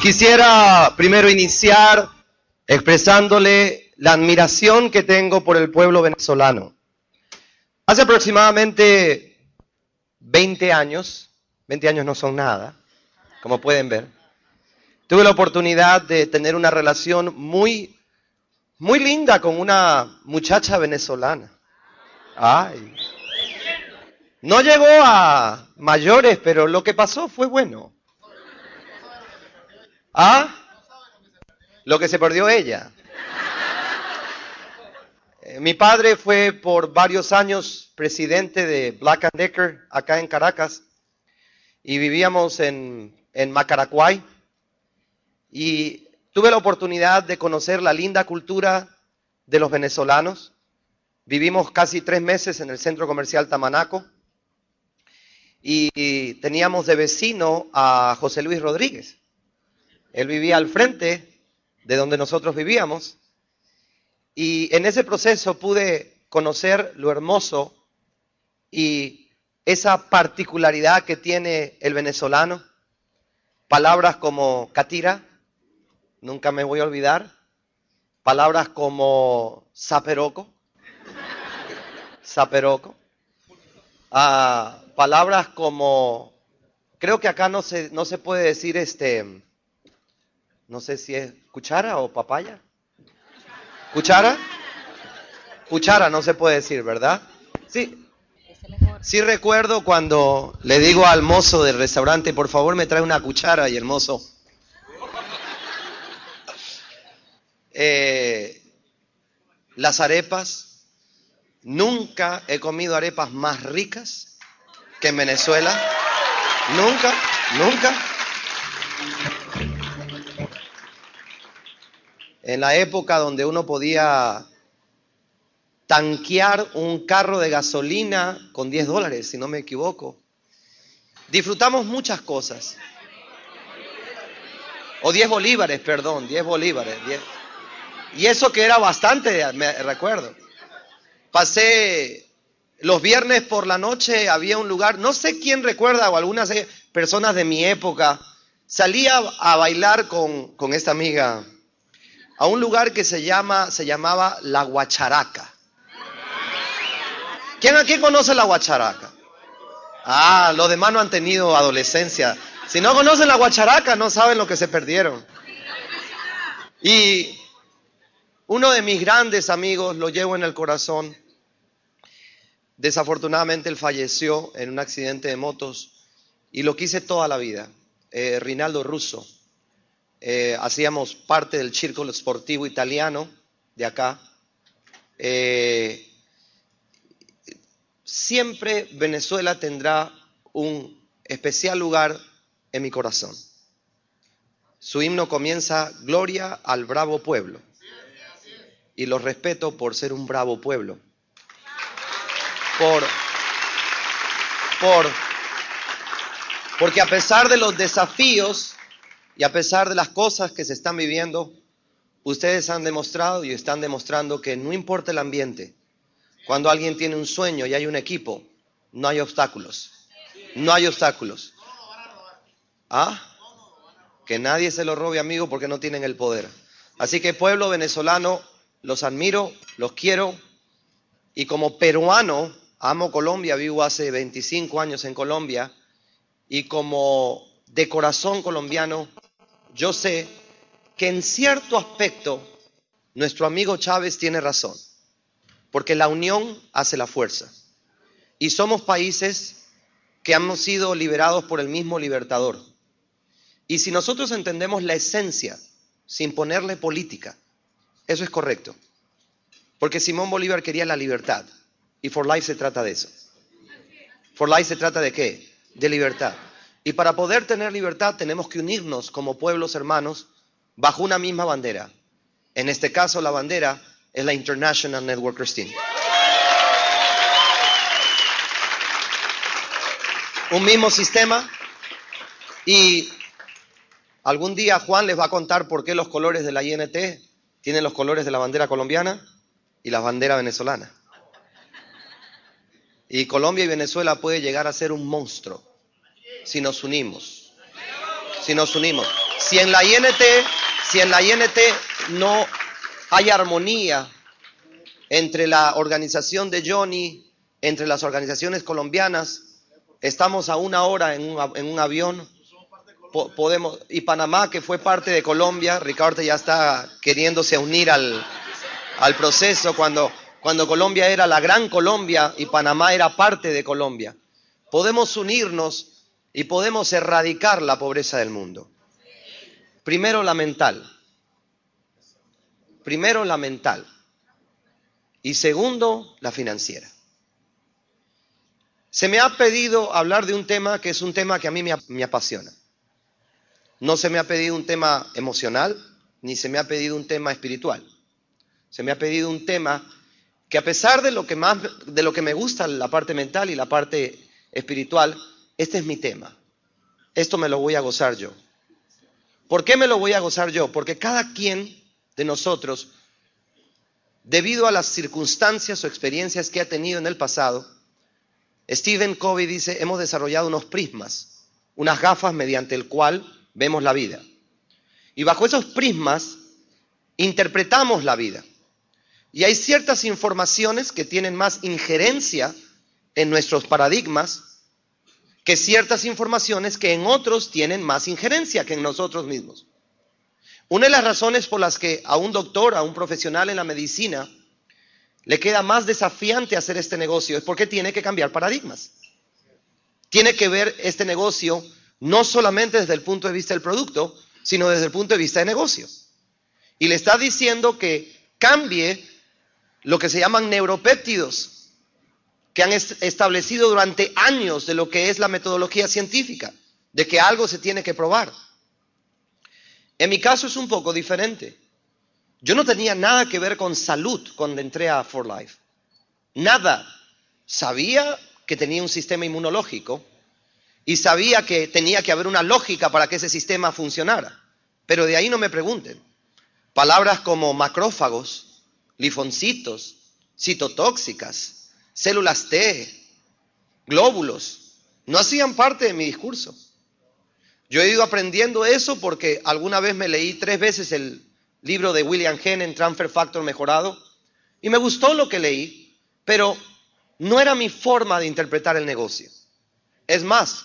Quisiera primero iniciar expresándole la admiración que tengo por el pueblo venezolano. Hace aproximadamente 20 años, 20 años no son nada, como pueden ver, tuve la oportunidad de tener una relación muy, muy linda con una muchacha venezolana. Ay. No llegó a mayores, pero lo que pasó fue bueno. ¿Ah? Lo que se perdió ella. Eh, mi padre fue por varios años presidente de Black and Decker acá en Caracas y vivíamos en, en Macaracuay y tuve la oportunidad de conocer la linda cultura de los venezolanos. Vivimos casi tres meses en el centro comercial Tamanaco y teníamos de vecino a José Luis Rodríguez. Él vivía al frente de donde nosotros vivíamos y en ese proceso pude conocer lo hermoso y esa particularidad que tiene el venezolano. Palabras como catira, nunca me voy a olvidar. Palabras como zaperoco, zaperoco. Ah, palabras como, creo que acá no se, no se puede decir este, no sé si es cuchara o papaya. ¿Cuchara? Cuchara no se puede decir, ¿verdad? Sí. Sí recuerdo cuando le digo al mozo del restaurante, por favor me trae una cuchara y el mozo. Eh, las arepas, nunca he comido arepas más ricas que en Venezuela. Nunca, nunca. En la época donde uno podía tanquear un carro de gasolina con 10 dólares, si no me equivoco. Disfrutamos muchas cosas. O 10 bolívares, perdón, 10 bolívares. Y eso que era bastante, me recuerdo. Pasé los viernes por la noche, había un lugar, no sé quién recuerda, o algunas personas de mi época, salía a bailar con, con esta amiga a un lugar que se, llama, se llamaba La Guacharaca. ¿Quién aquí conoce la Guacharaca? Ah, los demás no han tenido adolescencia. Si no conocen la Guacharaca, no saben lo que se perdieron. Y uno de mis grandes amigos, lo llevo en el corazón, desafortunadamente él falleció en un accidente de motos y lo quise toda la vida, eh, Rinaldo Russo. Eh, hacíamos parte del círculo esportivo italiano de acá. Eh, siempre Venezuela tendrá un especial lugar en mi corazón. Su himno comienza Gloria al bravo pueblo. Y lo respeto por ser un bravo pueblo. Por, por, porque a pesar de los desafíos y a pesar de las cosas que se están viviendo, ustedes han demostrado y están demostrando que no importa el ambiente, cuando alguien tiene un sueño y hay un equipo, no hay obstáculos. No hay obstáculos. ¿Ah? Que nadie se lo robe, amigo, porque no tienen el poder. Así que pueblo venezolano, los admiro, los quiero. Y como peruano, amo Colombia, vivo hace 25 años en Colombia. Y como de corazón colombiano, yo sé que en cierto aspecto nuestro amigo Chávez tiene razón, porque la unión hace la fuerza. Y somos países que hemos sido liberados por el mismo libertador. Y si nosotros entendemos la esencia sin ponerle política, eso es correcto. Porque Simón Bolívar quería la libertad. Y For Life se trata de eso. For Life se trata de qué? De libertad. Y para poder tener libertad tenemos que unirnos como pueblos hermanos bajo una misma bandera. En este caso la bandera es la International Network Christian. Un mismo sistema y algún día Juan les va a contar por qué los colores de la INT tienen los colores de la bandera colombiana y la bandera venezolana. Y Colombia y Venezuela puede llegar a ser un monstruo si nos unimos. Si nos unimos. Si en la INT, si en la INT no hay armonía entre la organización de Johnny, entre las organizaciones colombianas, estamos a una hora en un, un avión, podemos, y Panamá, que fue parte de Colombia, Ricardo ya está queriéndose unir al, al proceso cuando, cuando Colombia era la gran Colombia y Panamá era parte de Colombia. Podemos unirnos y podemos erradicar la pobreza del mundo. Primero la mental. Primero la mental. Y segundo, la financiera. Se me ha pedido hablar de un tema que es un tema que a mí me, apasiona. No se me ha pedido un tema emocional, ni se me ha pedido un tema espiritual. Se me ha pedido un tema que a pesar de lo que más de lo que me gusta la parte mental y la parte espiritual, este es mi tema. Esto me lo voy a gozar yo. ¿Por qué me lo voy a gozar yo? Porque cada quien de nosotros, debido a las circunstancias o experiencias que ha tenido en el pasado, Stephen Covey dice, hemos desarrollado unos prismas, unas gafas mediante el cual vemos la vida. Y bajo esos prismas interpretamos la vida. Y hay ciertas informaciones que tienen más injerencia en nuestros paradigmas que ciertas informaciones que en otros tienen más injerencia que en nosotros mismos. Una de las razones por las que a un doctor, a un profesional en la medicina, le queda más desafiante hacer este negocio es porque tiene que cambiar paradigmas. Tiene que ver este negocio no solamente desde el punto de vista del producto, sino desde el punto de vista de negocio. Y le está diciendo que cambie lo que se llaman neuropéptidos, que han establecido durante años de lo que es la metodología científica, de que algo se tiene que probar. En mi caso es un poco diferente. Yo no tenía nada que ver con salud cuando entré a For Life. Nada. Sabía que tenía un sistema inmunológico, y sabía que tenía que haber una lógica para que ese sistema funcionara. Pero de ahí no me pregunten. Palabras como macrófagos, lifoncitos, citotóxicas, células T, glóbulos, no hacían parte de mi discurso. Yo he ido aprendiendo eso porque alguna vez me leí tres veces el libro de William en Transfer Factor Mejorado, y me gustó lo que leí, pero no era mi forma de interpretar el negocio. Es más,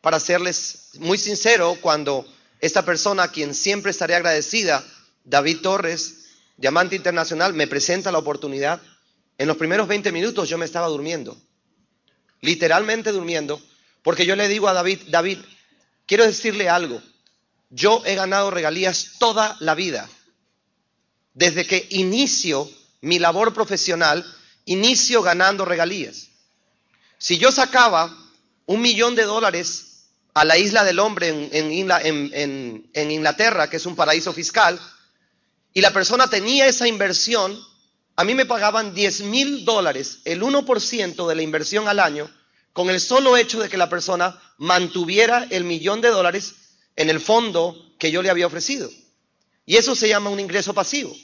para serles muy sincero, cuando esta persona, a quien siempre estaré agradecida, David Torres, Diamante Internacional, me presenta la oportunidad, en los primeros 20 minutos yo me estaba durmiendo, literalmente durmiendo, porque yo le digo a David, David, quiero decirle algo, yo he ganado regalías toda la vida, desde que inicio mi labor profesional, inicio ganando regalías. Si yo sacaba un millón de dólares a la isla del hombre en, Inglaterra, que es un paraíso fiscal, y la persona tenía esa inversión, a mí me pagaban 10 mil dólares, el 1% de la inversión al año, con el solo hecho de que la persona mantuviera el millón de dólares en el fondo que yo le había ofrecido. Y eso se llama un ingreso pasivo.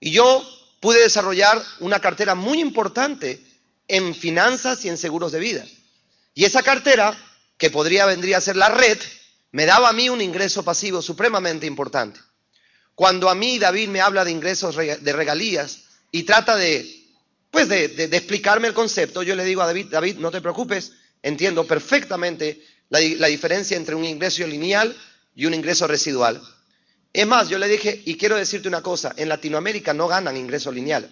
Y yo pude desarrollar una cartera muy importante en finanzas y en seguros de vida. Y esa cartera que podría vendría a ser la red, me daba a mí un ingreso pasivo supremamente importante. Cuando a mí David me habla de ingresos de regalías y trata de, pues de, explicarme el concepto, yo le digo a David, David, no te preocupes, entiendo perfectamente la, la diferencia entre un ingreso lineal y un ingreso residual. Es más, yo le dije, y quiero decirte una cosa, en Latinoamérica no ganan ingreso lineal.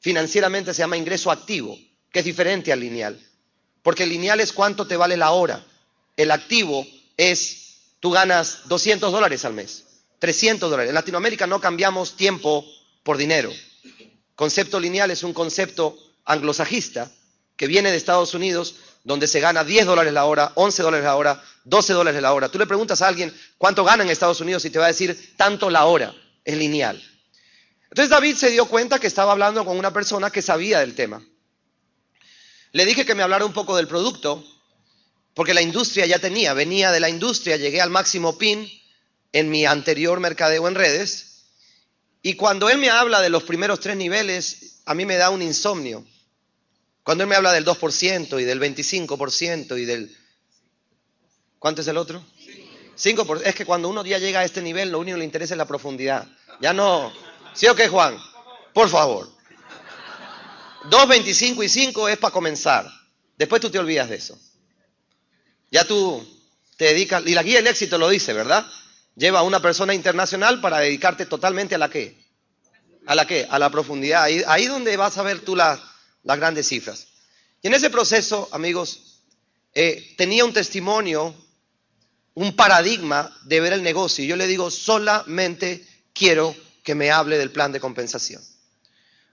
Financieramente se llama ingreso activo, que es diferente al lineal. Porque el lineal es cuánto te vale la hora el activo es, tú ganas 200 dólares al mes, 300 dólares. En Latinoamérica no cambiamos tiempo por dinero. Concepto lineal es un concepto anglosajista que viene de Estados Unidos, donde se gana 10 dólares la hora, 11 dólares la hora, 12 dólares la hora. Tú le preguntas a alguien cuánto gana en Estados Unidos y te va a decir tanto la hora, es lineal. Entonces David se dio cuenta que estaba hablando con una persona que sabía del tema. Le dije que me hablara un poco del producto porque la industria ya tenía, venía de la industria, llegué al máximo PIN en mi anterior mercadeo en redes. Y cuando él me habla de los primeros tres niveles, a mí me da un insomnio. Cuando él me habla del 2% y del 25% y del... ¿Cuánto es el otro? 5%. Es que cuando uno ya llega a este nivel, lo único que le interesa es la profundidad. Ya no. ¿Sí o qué, Juan? Por favor. 2.25 y 5 es para comenzar. Después tú te olvidas de eso. Ya tú te dedicas, y la guía del éxito lo dice, ¿verdad? Lleva a una persona internacional para dedicarte totalmente a la qué. ¿A la qué? A la profundidad. Ahí, donde vas a ver tú las, las grandes cifras. Y en ese proceso, amigos, eh, tenía un testimonio, un paradigma de ver el negocio. Y yo le digo, solamente quiero que me hable del plan de compensación.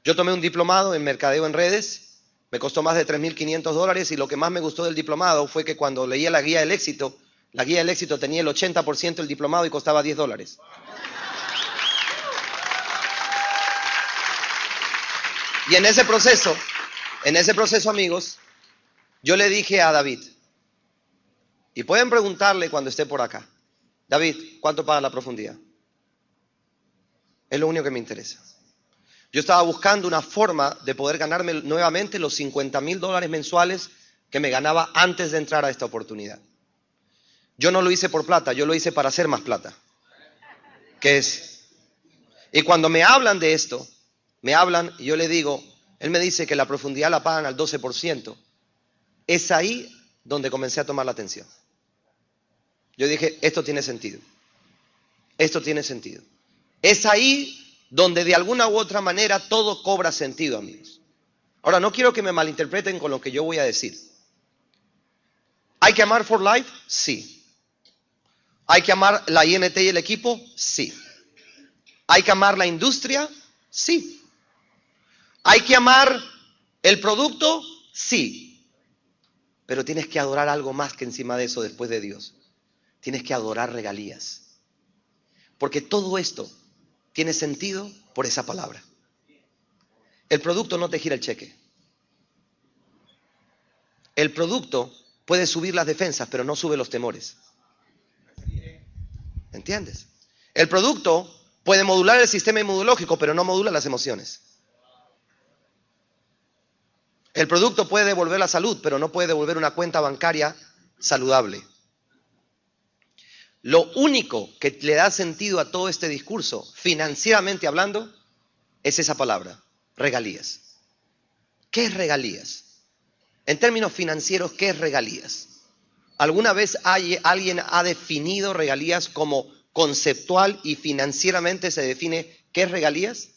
Yo tomé un diplomado en mercadeo en redes, me costó más de 3.500 dólares y lo que más me gustó del diplomado fue que cuando leía la guía del éxito, la guía del éxito tenía el 80% del diplomado y costaba 10 dólares. Y en ese proceso, en ese proceso, amigos, yo le dije a David, y pueden preguntarle cuando esté por acá, David, ¿cuánto paga la profundidad? Es lo único que me interesa. Yo estaba buscando una forma de poder ganarme nuevamente los 50 mil dólares mensuales que me ganaba antes de entrar a esta oportunidad. Yo no lo hice por plata, yo lo hice para hacer más plata. ¿Qué es? Y cuando me hablan de esto, me hablan y yo le digo, él me dice que la profundidad la pagan al 12%. Es ahí donde comencé a tomar la atención. Yo dije, esto tiene sentido. Esto tiene sentido. Es ahí donde de alguna u otra manera todo cobra sentido, amigos. Ahora, no quiero que me malinterpreten con lo que yo voy a decir. ¿Hay que amar For Life? Sí. ¿Hay que amar la INT y el equipo? Sí. ¿Hay que amar la industria? Sí. ¿Hay que amar el producto? Sí. Pero tienes que adorar algo más que encima de eso después de Dios. Tienes que adorar regalías. Porque todo esto tiene sentido por esa palabra. El producto no te gira el cheque. El producto puede subir las defensas, pero no sube los temores. ¿Entiendes? El producto puede modular el sistema inmunológico, pero no modula las emociones. El producto puede devolver la salud, pero no puede devolver una cuenta bancaria saludable. Lo único que le da sentido a todo este discurso, financieramente hablando, es esa palabra, regalías. ¿Qué es regalías? En términos financieros, ¿qué es regalías? ¿Alguna vez alguien ha definido regalías como conceptual y financieramente se define qué es regalías?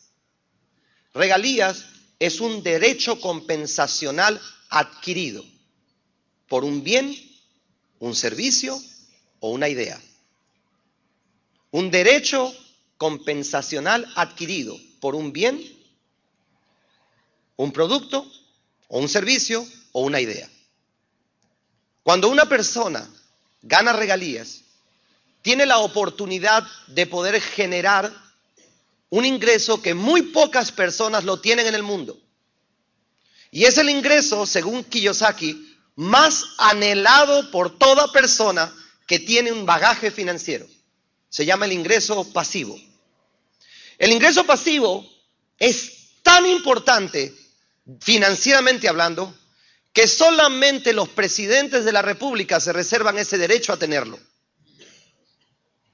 Regalías es un derecho compensacional adquirido por un bien, un servicio o una idea un derecho compensacional adquirido por un bien, un producto o un servicio o una idea. Cuando una persona gana regalías, tiene la oportunidad de poder generar un ingreso que muy pocas personas lo tienen en el mundo. Y es el ingreso, según Kiyosaki, más anhelado por toda persona que tiene un bagaje financiero se llama el ingreso pasivo. El ingreso pasivo es tan importante financieramente hablando que solamente los presidentes de la República se reservan ese derecho a tenerlo.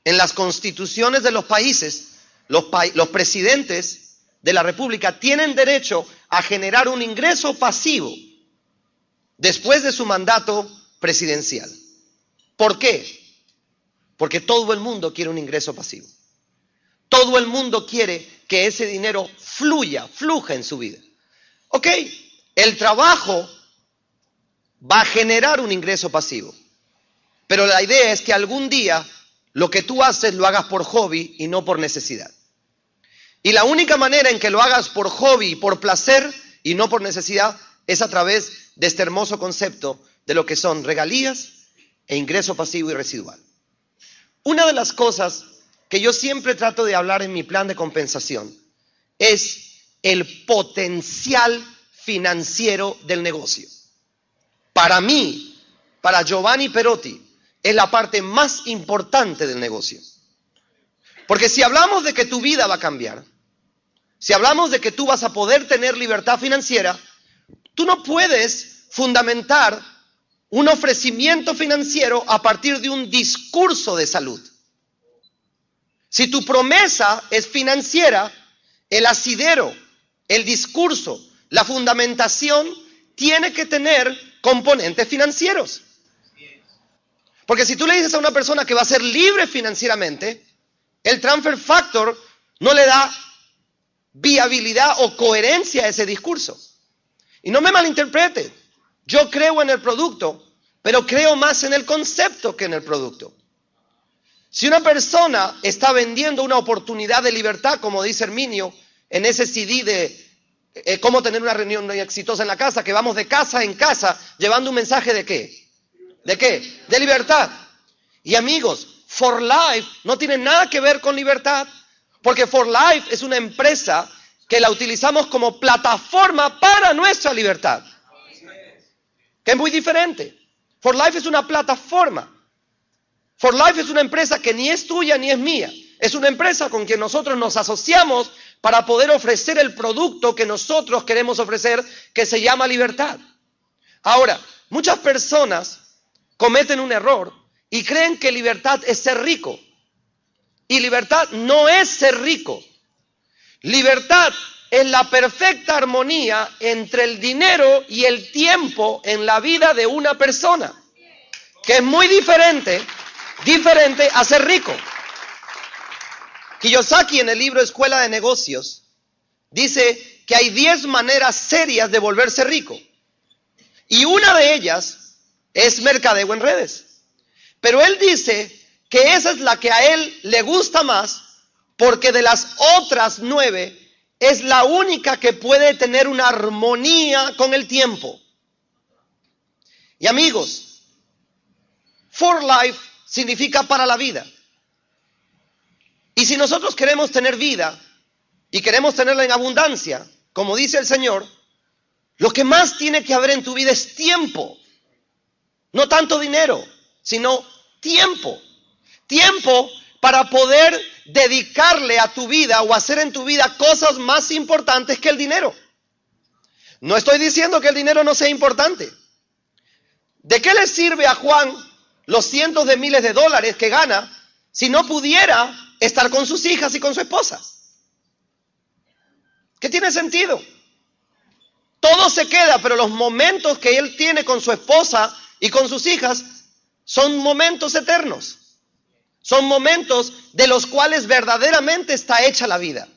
En las constituciones de los países, los, presidentes de la República tienen derecho a generar un ingreso pasivo después de su mandato presidencial. ¿Por qué? Porque todo el mundo quiere un ingreso pasivo. Todo el mundo quiere que ese dinero fluya, fluja en su vida. Ok, el trabajo va a generar un ingreso pasivo. Pero la idea es que algún día lo que tú haces lo hagas por hobby y no por necesidad. Y la única manera en que lo hagas por hobby por placer y no por necesidad es a través de este hermoso concepto de lo que son regalías e ingreso pasivo y residual. Una de las cosas que yo siempre trato de hablar en mi plan de compensación es el potencial financiero del negocio. Para mí, para Giovanni Perotti, es la parte más importante del negocio. Porque si hablamos de que tu vida va a cambiar, si hablamos de que tú vas a poder tener libertad financiera, tú no puedes fundamentar un ofrecimiento financiero a partir de un discurso de salud. Si tu promesa es financiera, el asidero, el discurso, la fundamentación tiene que tener componentes financieros. Porque si tú le dices a una persona que va a ser libre financieramente, el transfer factor no le da viabilidad o coherencia a ese discurso. Y no me malinterprete, yo creo en el producto, pero creo más en el concepto que en el producto. Si una persona está vendiendo una oportunidad de libertad, como dice Herminio, en ese CD de eh, cómo tener una reunión exitosa en la casa, que vamos de casa en casa llevando un mensaje de qué? ¿De qué? De libertad. Y amigos, For Life no tiene nada que ver con libertad, porque For Life es una empresa que la utilizamos como plataforma para nuestra libertad, que es muy diferente. For Life es una plataforma. For Life es una empresa que ni es tuya ni es mía. Es una empresa con quien nosotros nos asociamos para poder ofrecer el producto que nosotros queremos ofrecer, que se llama libertad. Ahora, muchas personas cometen un error y creen que libertad es ser rico. Y libertad no es ser rico. Libertad es la perfecta armonía entre el dinero y el tiempo en la vida de una persona, que es muy diferente diferente a ser rico. Kiyosaki en el libro Escuela de Negocios dice que hay 10 maneras serias de volverse rico. Y una de ellas es mercadeo en redes. Pero él dice que esa es la que a él le gusta más porque de las otras nueve es la única que puede tener una armonía con el tiempo. Y amigos, For Life significa para la vida. Y si nosotros queremos tener vida y queremos tenerla en abundancia, como dice el Señor, lo que más tiene que haber en tu vida es tiempo. No tanto dinero, sino tiempo. Tiempo para poder dedicarle a tu vida o hacer en tu vida cosas más importantes que el dinero. No estoy diciendo que el dinero no sea importante. ¿De qué le sirve a Juan los cientos de miles de dólares que gana si no pudiera estar con sus hijas y con su esposa? ¿Qué tiene sentido? Todo se queda, pero los momentos que él tiene con su esposa y con sus hijas son momentos eternos. Son momentos de los cuales verdaderamente está hecha la vida.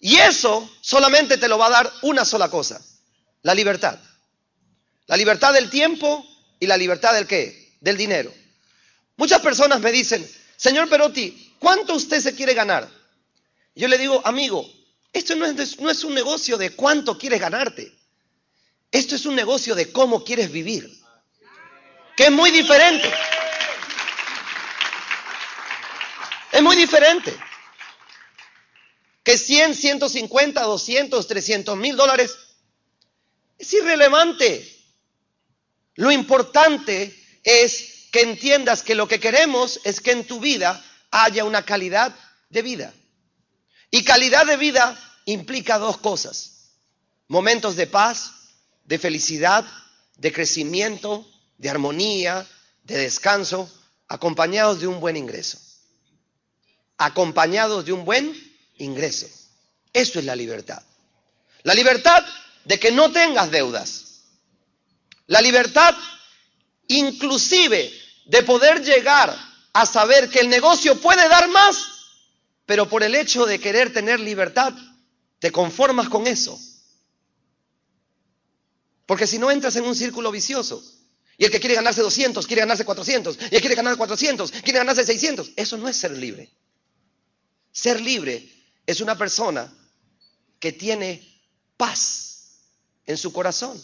Y eso solamente te lo va a dar una sola cosa, la libertad. La libertad del tiempo y la libertad del qué? Del dinero. Muchas personas me dicen, señor Perotti, ¿cuánto usted se quiere ganar? Yo le digo, amigo, esto no es, no es un negocio de cuánto quieres ganarte. Esto es un negocio de cómo quieres vivir. Que es muy diferente. Es muy diferente. Que 100, 150, 200, 300 mil dólares es irrelevante. Lo importante es que entiendas que lo que queremos es que en tu vida haya una calidad de vida. Y calidad de vida implica dos cosas. Momentos de paz, de felicidad, de crecimiento, de armonía, de descanso, acompañados de un buen ingreso. Acompañados de un buen ingreso. Eso es la libertad. La libertad de que no tengas deudas. La libertad inclusive de poder llegar a saber que el negocio puede dar más, pero por el hecho de querer tener libertad, te conformas con eso. Porque si no entras en un círculo vicioso, y el que quiere ganarse 200, quiere ganarse 400, y el que quiere ganar 400, quiere ganarse 600, eso no es ser libre. Ser libre es una persona que tiene paz en su corazón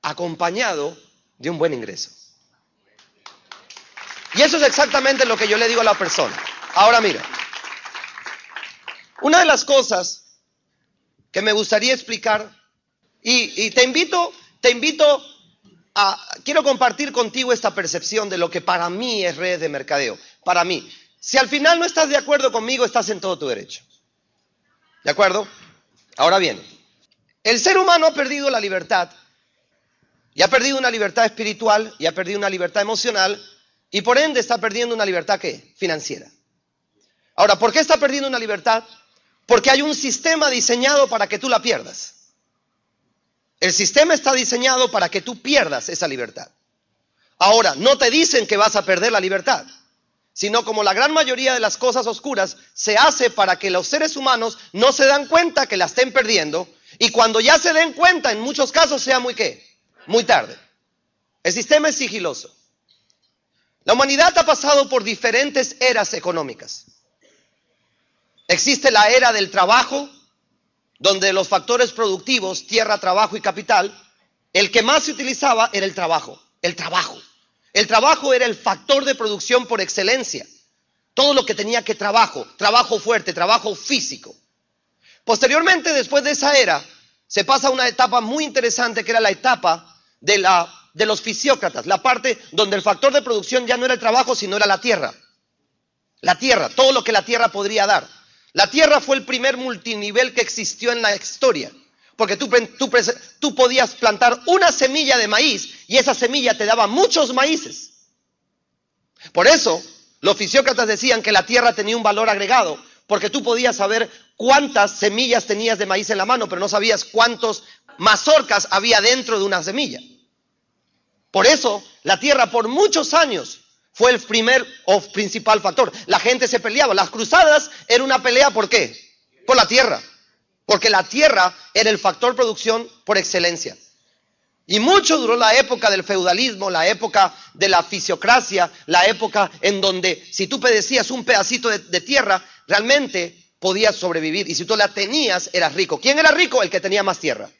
acompañado de un buen ingreso. Y eso es exactamente lo que yo le digo a la persona. Ahora mira, una de las cosas que me gustaría explicar, y, te invito, te invito a, quiero compartir contigo esta percepción de lo que para mí es red de mercadeo. Para mí, si al final no estás de acuerdo conmigo, estás en todo tu derecho. ¿De acuerdo? Ahora bien, el ser humano ha perdido la libertad y ha perdido una libertad espiritual y ha perdido una libertad emocional y por ende está perdiendo una libertad ¿qué? financiera. Ahora, ¿por qué está perdiendo una libertad? Porque hay un sistema diseñado para que tú la pierdas. El sistema está diseñado para que tú pierdas esa libertad. Ahora, no te dicen que vas a perder la libertad, sino como la gran mayoría de las cosas oscuras se hace para que los seres humanos no se dan cuenta que la estén perdiendo y cuando ya se den cuenta, en muchos casos sea muy qué, muy tarde. El sistema es sigiloso. La humanidad ha pasado por diferentes eras económicas. Existe la era del trabajo, donde los factores productivos, tierra, trabajo y capital, el que más se utilizaba era el trabajo, el trabajo. El trabajo era el factor de producción por excelencia. Todo lo que tenía que trabajo, trabajo fuerte, trabajo físico. Posteriormente, después de esa era, se pasa a una etapa muy interesante que era la etapa de, la, de los fisiócratas, la parte donde el factor de producción ya no era el trabajo, sino era la tierra. La tierra, todo lo que la tierra podría dar. La tierra fue el primer multinivel que existió en la historia. Porque tú, tú, podías plantar una semilla de maíz y esa semilla te daba muchos maíces. Por eso los fisiócratas decían que la tierra tenía un valor agregado, porque tú podías saber cuántas semillas tenías de maíz en la mano, pero no sabías cuántos mazorcas había dentro de una semilla. Por eso la tierra por muchos años fue el primer o principal factor. La gente se peleaba. Las cruzadas era una pelea, ¿por qué? Por la tierra. Porque la tierra era el factor producción por excelencia. Y mucho duró la época del feudalismo, la época de la fisiocracia, la época en donde si tú pedecías un pedacito de, de tierra, realmente podías sobrevivir. Y si tú la tenías, eras rico. ¿Quién era rico? El que tenía más tierra.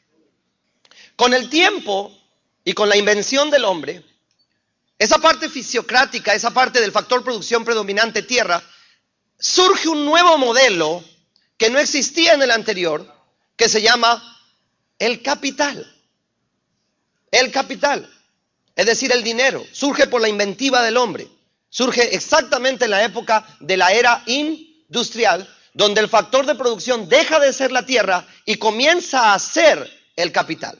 Con el tiempo y con la invención del hombre, esa parte fisiocrática, esa parte del factor producción predominante tierra, surge un nuevo modelo que no existía en el anterior, que se llama el capital. El capital, es decir, el dinero, surge por la inventiva del hombre. Surge exactamente en la época de la era industrial, donde el factor de producción deja de ser la tierra y comienza a ser el capital.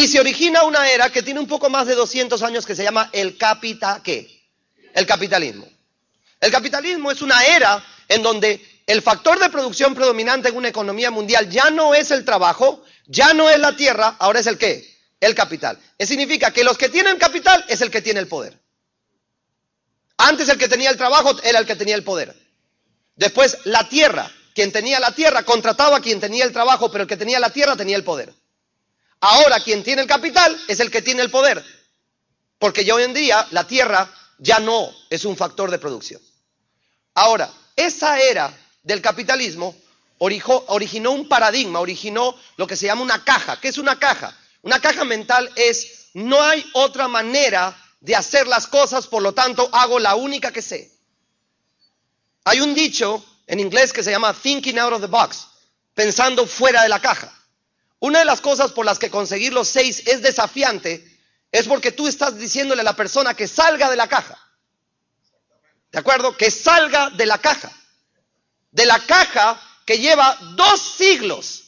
Y se origina una era que tiene un poco más de 200 años que se llama el ¿qué? El capitalismo. El capitalismo es una era en donde el factor de producción predominante en una economía mundial ya no es el trabajo, ya no es la tierra, ahora es el qué? El capital. Eso significa que los que tienen capital es el que tiene el poder. Antes el que tenía el trabajo era el que tenía el poder. Después la tierra, quien tenía la tierra contrataba a quien tenía el trabajo, pero el que tenía la tierra tenía el poder. Ahora quien tiene el capital es el que tiene el poder. Porque ya hoy en día la tierra ya no es un factor de producción. Ahora, esa era del capitalismo originó un paradigma, originó lo que se llama una caja. ¿Qué es una caja? Una caja mental es no hay otra manera de hacer las cosas, por lo tanto hago la única que sé. Hay un dicho en inglés que se llama thinking out of the box, pensando fuera de la caja. Una de las cosas por las que conseguir los seis es desafiante es porque tú estás diciéndole a la persona que salga de la caja. ¿De acuerdo? Que salga de la caja. De la caja que lleva dos siglos.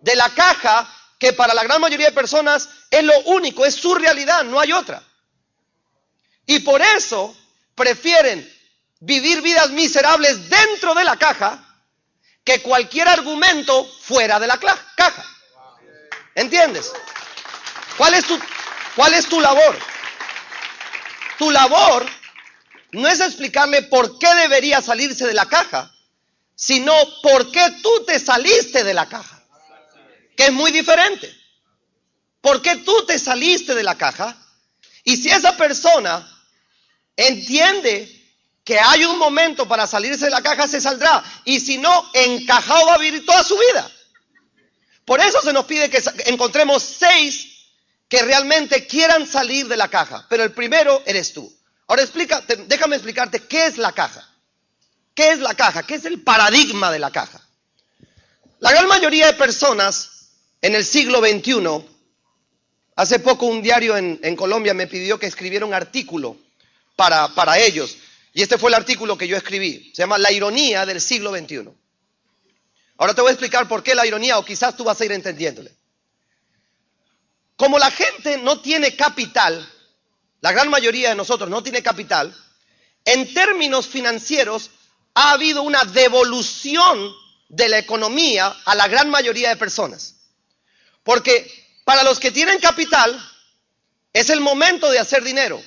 De la caja que para la gran mayoría de personas es lo único, es su realidad, no hay otra. Y por eso prefieren vivir vidas miserables dentro de la caja que cualquier argumento fuera de la caja. ¿Entiendes? ¿Cuál es tu, cuál es tu labor? Tu labor no es explicarle por qué debería salirse de la caja, sino por qué tú te saliste de la caja, que es muy diferente. ¿Por qué tú te saliste de la caja? Y si esa persona entiende que hay un momento para salirse de la caja, se saldrá. Y si no, encajado va a vivir toda su vida. Por eso se nos pide que encontremos seis que realmente quieran salir de la caja. Pero el primero eres tú. Ahora explica, déjame explicarte qué es la caja. ¿Qué es la caja? ¿Qué es el paradigma de la caja? La gran mayoría de personas en el siglo XXI, hace poco un diario en, Colombia me pidió que escribiera un artículo para, para ellos. Y este fue el artículo que yo escribí. Se llama La ironía del siglo XXI. Ahora te voy a explicar por qué la ironía, o quizás tú vas a ir entendiéndole. como la gente no tiene capital, la gran mayoría de nosotros no tiene capital, en términos financieros ha habido una devolución de la economía a la gran mayoría de personas. Porque para los que tienen capital es el momento de hacer dinero,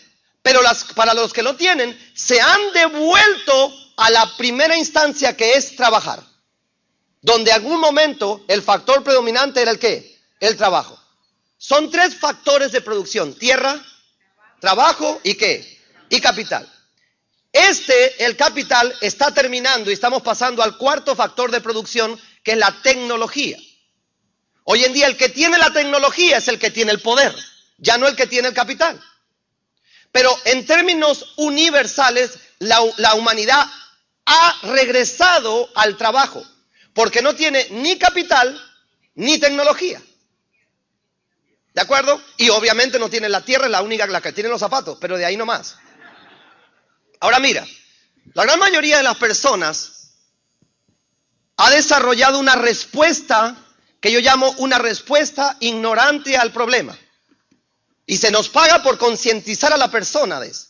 pero las, para los que no tienen se han devuelto a la primera instancia que es trabajar, donde algún momento el factor predominante era el qué? El trabajo. Son tres factores de producción, tierra, trabajo y qué? Y capital. Este, el capital, está terminando y estamos pasando al cuarto factor de producción, que es la tecnología. Hoy en día el que tiene la tecnología es el que tiene el poder, ya no el que tiene el capital. Pero en términos universales, la, humanidad ha regresado al trabajo, porque no tiene ni capital ni tecnología. ¿De acuerdo? Y obviamente no tiene la tierra, es la única que tiene los zapatos, pero de ahí no más. Ahora mira, la gran mayoría de las personas ha desarrollado una respuesta que yo llamo una respuesta ignorante al problema. Y se nos paga por concientizar a la persona de eso.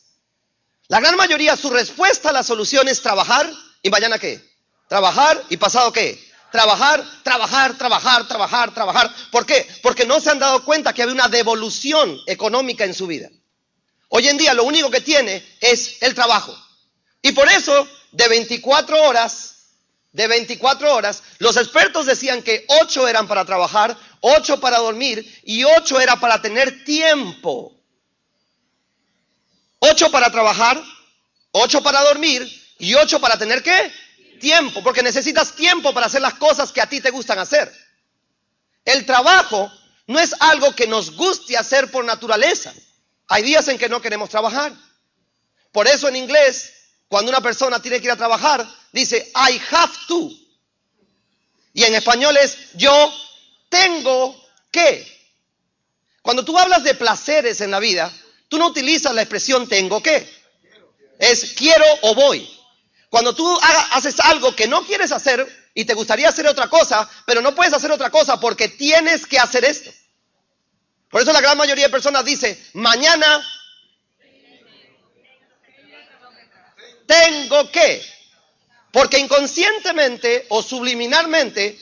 La gran mayoría, su respuesta a la solución es trabajar y mañana qué? Trabajar y pasado qué? Trabajar, trabajar, trabajar, trabajar, trabajar. ¿Por qué? Porque no se han dado cuenta que había una devolución económica en su vida. Hoy en día lo único que tiene es el trabajo. Y por eso, de 24 horas, de 24 horas, los expertos decían que 8 eran para trabajar, 8 para dormir y 8 era para tener tiempo. 8 para trabajar, 8 para dormir y 8 para tener qué? Tiempo, porque necesitas tiempo para hacer las cosas que a ti te gustan hacer. El trabajo no es algo que nos guste hacer por naturaleza. Hay días en que no queremos trabajar. Por eso en inglés, cuando una persona tiene que ir a trabajar, dice, I have to. Y en español es, yo tengo que. Cuando tú hablas de placeres en la vida, tú no utilizas la expresión tengo que. Es quiero o voy. Cuando tú haces algo que no quieres hacer y te gustaría hacer otra cosa, pero no puedes hacer otra cosa porque tienes que hacer esto. Por eso la gran mayoría de personas dice, mañana tengo que. Porque inconscientemente o subliminalmente,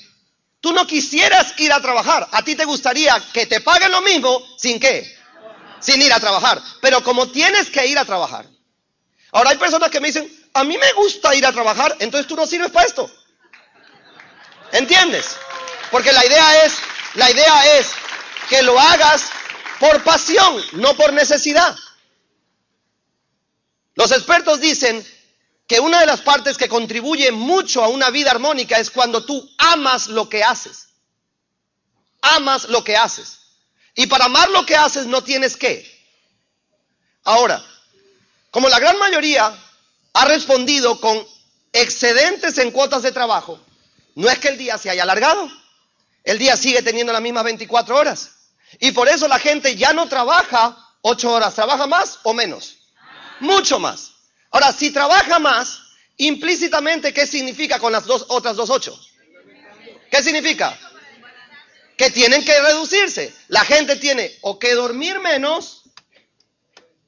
tú no quisieras ir a trabajar. A ti te gustaría que te paguen lo mismo sin qué. Sin ir a trabajar. Pero como tienes que ir a trabajar. Ahora hay personas que me dicen, a mí me gusta ir a trabajar, entonces tú no sirves para esto. ¿Entiendes? Porque la idea es, la idea es que lo hagas por pasión, no por necesidad. Los expertos dicen que una de las partes que contribuye mucho a una vida armónica es cuando tú amas lo que haces. Amas lo que haces. Y para amar lo que haces no tienes que. Ahora, como la gran mayoría ha respondido con excedentes en cuotas de trabajo, no es que el día se haya alargado. El día sigue teniendo las mismas 24 horas. Y por eso la gente ya no trabaja 8 horas, trabaja más o menos. Mucho más. Ahora, si trabaja más, implícitamente, ¿qué significa con las dos, otras dos ocho? ¿Qué significa? Que tienen que reducirse. La gente tiene o que dormir menos,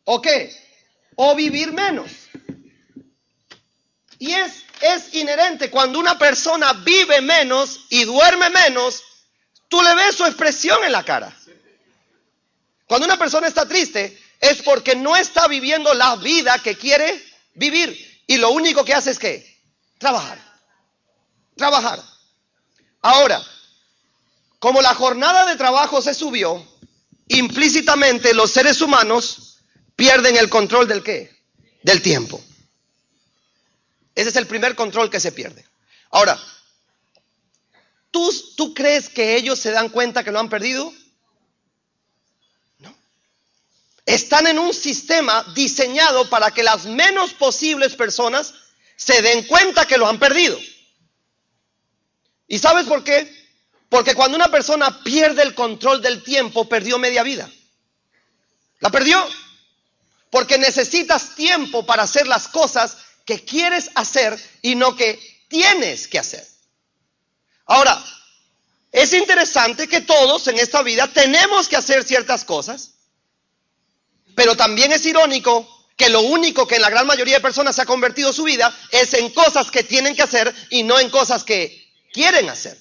o qué, o vivir menos. Y es, es inherente, cuando una persona vive menos y duerme menos, tú le ves su expresión en la cara. Cuando una persona está triste es porque no está viviendo la vida que quiere vivir. Y lo único que hace es que trabajar. Trabajar. Ahora, como la jornada de trabajo se subió, implícitamente los seres humanos pierden el control del qué? Del tiempo. Ese es el primer control que se pierde. Ahora, ¿tú, ¿tú crees que ellos se dan cuenta que lo han perdido? Están en un sistema diseñado para que las menos posibles personas se den cuenta que lo han perdido. ¿Y sabes por qué? Porque cuando una persona pierde el control del tiempo, perdió media vida. La perdió. Porque necesitas tiempo para hacer las cosas que quieres hacer y no que tienes que hacer. Ahora, Es interesante que todos en esta vida tenemos que hacer ciertas cosas, pero también es irónico que lo único que en la gran mayoría de personas se ha convertido su vida es en cosas que tienen que hacer y no en cosas que quieren hacer.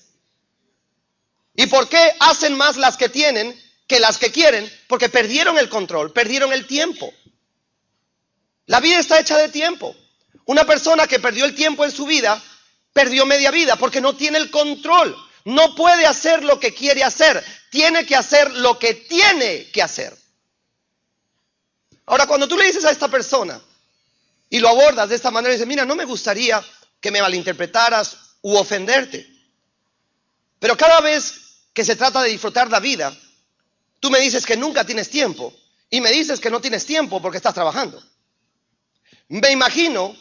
¿Y por qué hacen más las que tienen que las que quieren? Porque perdieron el control, perdieron el tiempo. La vida está hecha de tiempo. Una persona que perdió el tiempo en su vida, perdió media vida porque no tiene el control. No puede hacer lo que quiere hacer. Tiene que hacer lo que tiene que hacer. Ahora, cuando tú le dices a esta persona y lo abordas de esta manera, dices, mira, no me gustaría que me malinterpretaras u ofenderte. Pero cada vez que se trata de disfrutar la vida, tú me dices que nunca tienes tiempo y me dices que no tienes tiempo porque estás trabajando. Me imagino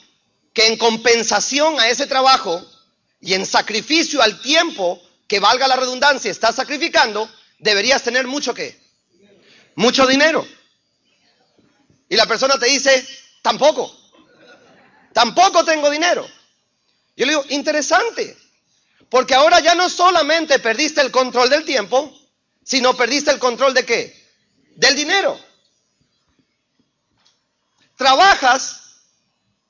que en compensación a ese trabajo y en sacrificio al tiempo que valga la redundancia estás sacrificando, deberías tener mucho que mucho dinero. Y la persona te dice, tampoco, tampoco tengo dinero. Yo le digo, interesante, porque ahora ya no solamente perdiste el control del tiempo, sino perdiste el control de qué? Del dinero. Trabajas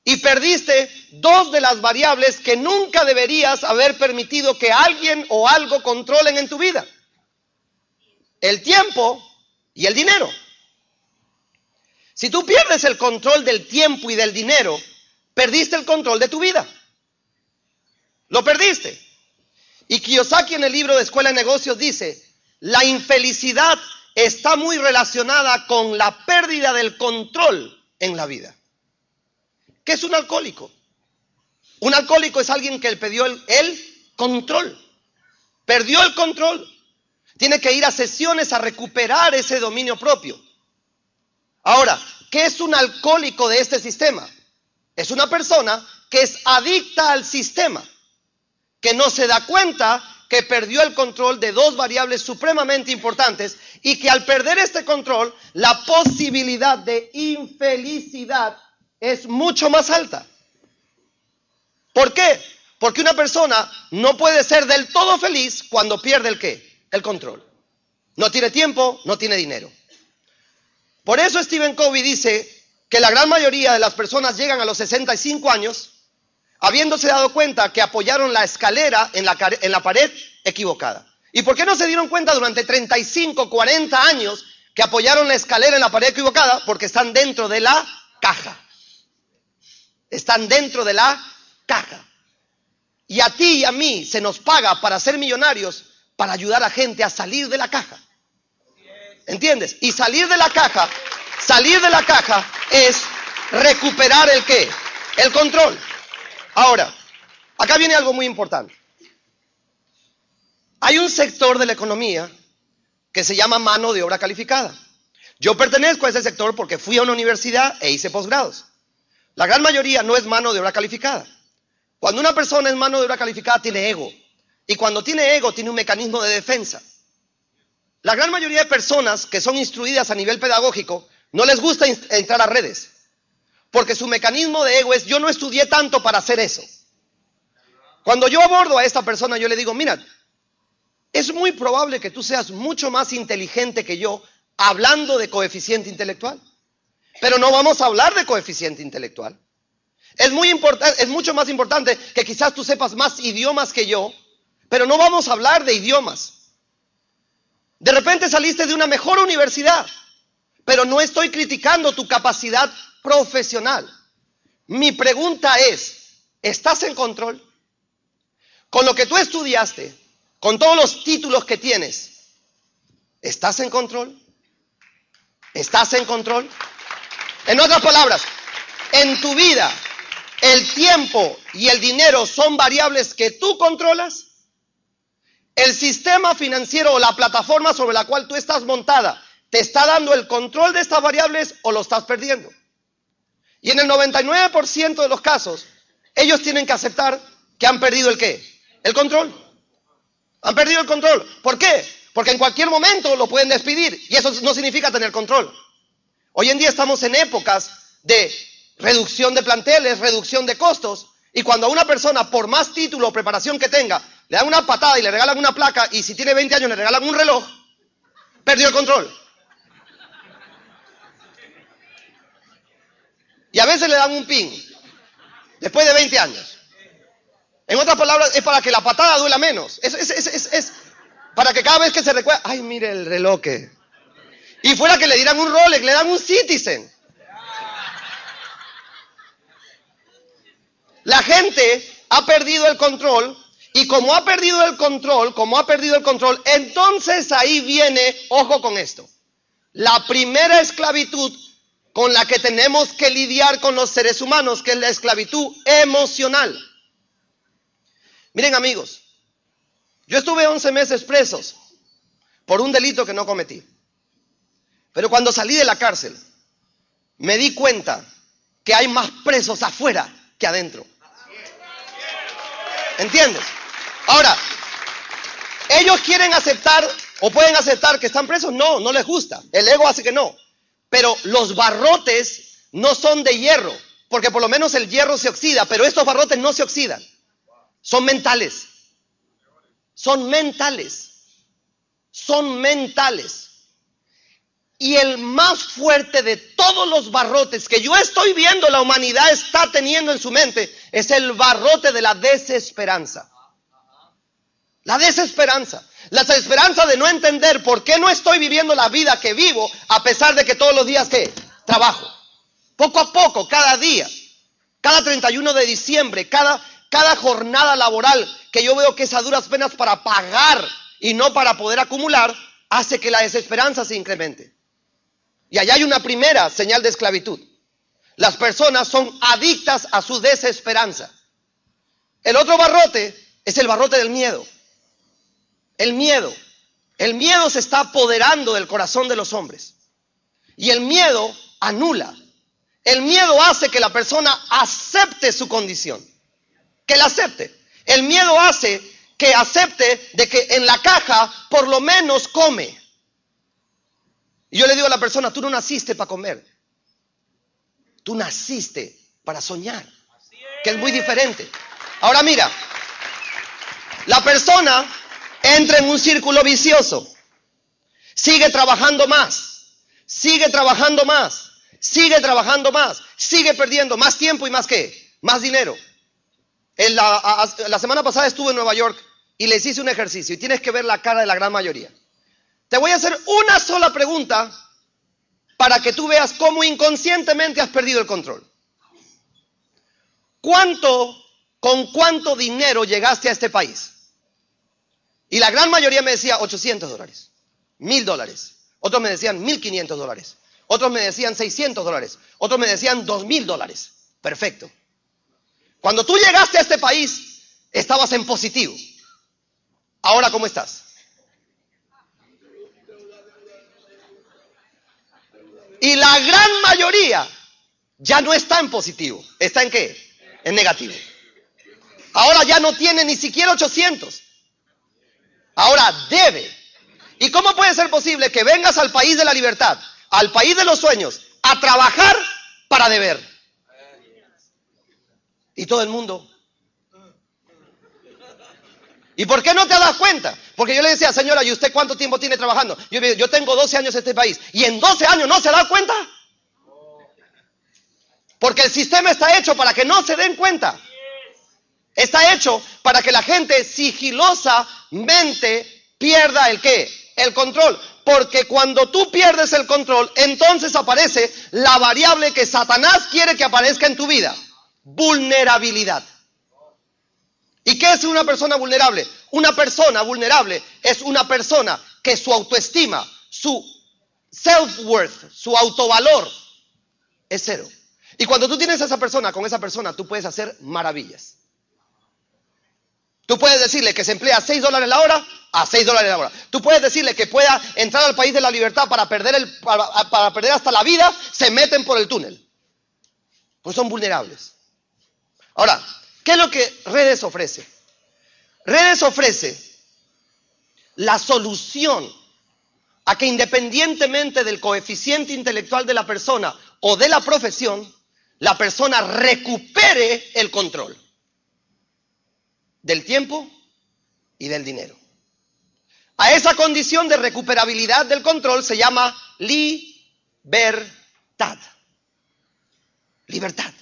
y perdiste dos de las variables que nunca deberías haber permitido que alguien o algo controlen en tu vida. El tiempo y el dinero. Si tú pierdes el control del tiempo y del dinero, perdiste el control de tu vida. Lo perdiste. Y Kiyosaki en el libro de Escuela de Negocios dice, la infelicidad está muy relacionada con la pérdida del control en la vida. ¿Qué es un alcohólico? Un alcohólico es alguien que perdió el, el control. Perdió el control. Tiene que ir a sesiones a recuperar ese dominio propio. Ahora, ¿qué es un alcohólico de este sistema? Es una persona que es adicta al sistema, que no se da cuenta que perdió el control de dos variables supremamente importantes y que al perder este control, la posibilidad de infelicidad es mucho más alta. ¿Por qué? Porque una persona no puede ser del todo feliz cuando pierde el qué? El control. No tiene tiempo, no tiene dinero. Por eso Stephen Covey dice que la gran mayoría de las personas llegan a los 65 años habiéndose dado cuenta que apoyaron la escalera en la, en la pared equivocada. ¿Y por qué no se dieron cuenta durante 35, 40 años que apoyaron la escalera en la pared equivocada? Porque están dentro de la caja. Están dentro de la caja. Y a ti y a mí se nos paga para ser millonarios, para ayudar a gente a salir de la caja. ¿Entiendes? Y salir de la caja, salir de la caja es recuperar el qué? El control. Ahora, acá viene algo muy importante. Hay un sector de la economía que se llama mano de obra calificada. Yo pertenezco a ese sector porque fui a una universidad e hice posgrados. La gran mayoría no es mano de obra calificada. Cuando una persona es mano de obra calificada tiene ego. Y cuando tiene ego tiene un mecanismo de defensa. La gran mayoría de personas que son instruidas a nivel pedagógico no les gusta entrar a redes, porque su mecanismo de ego es yo no estudié tanto para hacer eso. Cuando yo abordo a esta persona, yo le digo, mira, es muy probable que tú seas mucho más inteligente que yo hablando de coeficiente intelectual, pero no vamos a hablar de coeficiente intelectual. Es, es mucho más importante que quizás tú sepas más idiomas que yo, pero no vamos a hablar de idiomas. De repente saliste de una mejor universidad, pero no estoy criticando tu capacidad profesional. Mi pregunta es, ¿estás en control? Con lo que tú estudiaste, con todos los títulos que tienes, ¿estás en control? ¿Estás en control? En otras palabras, en tu vida, el tiempo y el dinero son variables que tú controlas el sistema financiero o la plataforma sobre la cual tú estás montada te está dando el control de estas variables o lo estás perdiendo. Y en el 99% de los casos, ellos tienen que aceptar que han perdido el qué? El control. Han perdido el control. ¿Por qué? Porque en cualquier momento lo pueden despedir y eso no significa tener control. Hoy en día estamos en épocas de reducción de planteles, reducción de costos y cuando una persona, por más título o preparación que tenga, le dan una patada y le regalan una placa y si tiene 20 años le regalan un reloj, perdió el control. Y a veces le dan un pin, después de 20 años. En otras palabras, es para que la patada duela menos. Es, es, para que cada vez que se recuerda, ay, mire el reloj. Y fuera que le dieran un Rolex, le dan un Citizen. La gente ha perdido el control y como ha perdido el control, como ha perdido el control, entonces ahí viene, ojo con esto, la primera esclavitud con la que tenemos que lidiar con los seres humanos, que es la esclavitud emocional. Miren amigos, yo estuve 11 meses presos por un delito que no cometí. Pero cuando salí de la cárcel, me di cuenta que hay más presos afuera que adentro. ¿Entiendes? Ahora, ellos quieren aceptar o pueden aceptar que están presos. No, no les gusta. El ego hace que no. Pero los barrotes no son de hierro, porque por lo menos el hierro se oxida, pero estos barrotes no se oxidan. Son mentales. Son mentales. Son mentales. Y el más fuerte de todos los barrotes que yo estoy viendo la humanidad está teniendo en su mente es el barrote de la desesperanza. La desesperanza. La desesperanza de no entender por qué no estoy viviendo la vida que vivo a pesar de que todos los días que trabajo. Poco a poco, cada día, cada 31 de diciembre, cada, cada jornada laboral que yo veo que es a duras penas para pagar y no para poder acumular, hace que la desesperanza se incremente. Y allá hay una primera señal de esclavitud. Las personas son adictas a su desesperanza. El otro barrote es el barrote del miedo. El miedo. El miedo se está apoderando del corazón de los hombres. Y el miedo anula. El miedo hace que la persona acepte su condición. Que la acepte. El miedo hace que acepte de que en la caja por lo menos come. Y yo le digo a la persona, tú no naciste para comer. Tú naciste para soñar. Que es muy diferente. Ahora mira, la persona entra en un círculo vicioso. Sigue trabajando más. Sigue trabajando más. Sigue trabajando más. Sigue perdiendo más tiempo y más qué? Más dinero. La, la semana pasada estuve en Nueva York y les hice un ejercicio y tienes que ver la cara de la gran mayoría. Te voy a hacer una sola pregunta para que tú veas cómo inconscientemente has perdido el control. ¿Cuánto, con cuánto dinero llegaste a este país? Y la gran mayoría me decía 800 dólares, 1000 dólares. Otros me decían 1500 dólares. Otros me decían 600 dólares. Otros me decían 2000 dólares. Perfecto. Cuando tú llegaste a este país, estabas en positivo. Ahora, ¿cómo estás? Y la gran mayoría ya no está en positivo. ¿Está en qué? En negativo. Ahora ya no tiene ni siquiera 800. Ahora debe. ¿Y cómo puede ser posible que vengas al país de la libertad, al país de los sueños, a trabajar para deber? Y todo el mundo. ¿Y por qué no te das cuenta? Porque yo le decía, señora, ¿y usted cuánto tiempo tiene trabajando? Yo, yo tengo 12 años en este país. ¿Y en 12 años no se da cuenta? Porque el sistema está hecho para que no se den cuenta. Está hecho para que la gente sigilosamente pierda el qué? El control. Porque cuando tú pierdes el control, entonces aparece la variable que Satanás quiere que aparezca en tu vida. Vulnerabilidad. ¿Y qué es una persona vulnerable? Una persona vulnerable es una persona que su autoestima, su self-worth, su autovalor es cero. Y cuando tú tienes a esa persona, con esa persona tú puedes hacer maravillas. Tú puedes decirle que se emplea 6 dólares la hora a 6 dólares la hora. Tú puedes decirle que pueda entrar al país de la libertad para perder, el, para, perder hasta la vida, se meten por el túnel. Pues son vulnerables. Ahora, ¿Qué es lo que redes ofrece? Redes ofrece la solución a que independientemente del coeficiente intelectual de la persona o de la profesión, la persona recupere el control del tiempo, y del dinero. A esa condición de recuperabilidad del control se llama libertad. Libertad.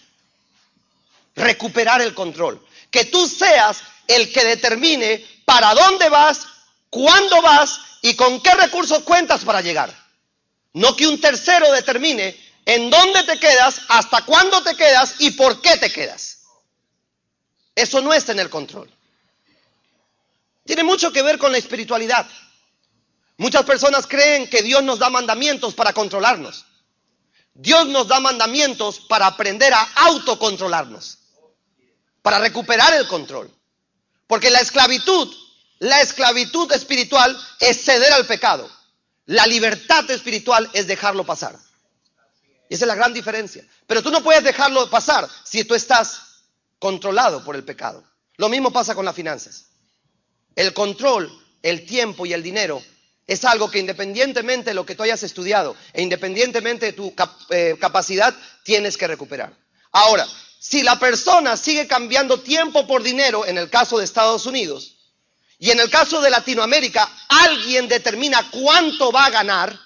Recuperar el control. Que tú seas el que determine para dónde vas, cuándo vas y con qué recursos cuentas para llegar. No que un tercero determine en dónde te quedas, hasta cuándo te quedas y por qué te quedas. Eso no está en el control. Tiene mucho que ver con la espiritualidad. Muchas personas creen que Dios nos da mandamientos para controlarnos. Dios nos da mandamientos para aprender a autocontrolarnos, para recuperar el control. Porque la esclavitud, la esclavitud espiritual es ceder al pecado. La libertad espiritual es dejarlo pasar. Y esa es la gran diferencia. Pero tú no puedes dejarlo pasar si tú estás controlado por el pecado. Lo mismo pasa con las finanzas. El control, el tiempo y el dinero es algo que independientemente de lo que tú hayas estudiado e independientemente de tu eh, capacidad, tienes que recuperar. Ahora, si la persona sigue cambiando tiempo por dinero, en el caso de Estados Unidos, y en el caso de Latinoamérica, alguien determina cuánto va a ganar,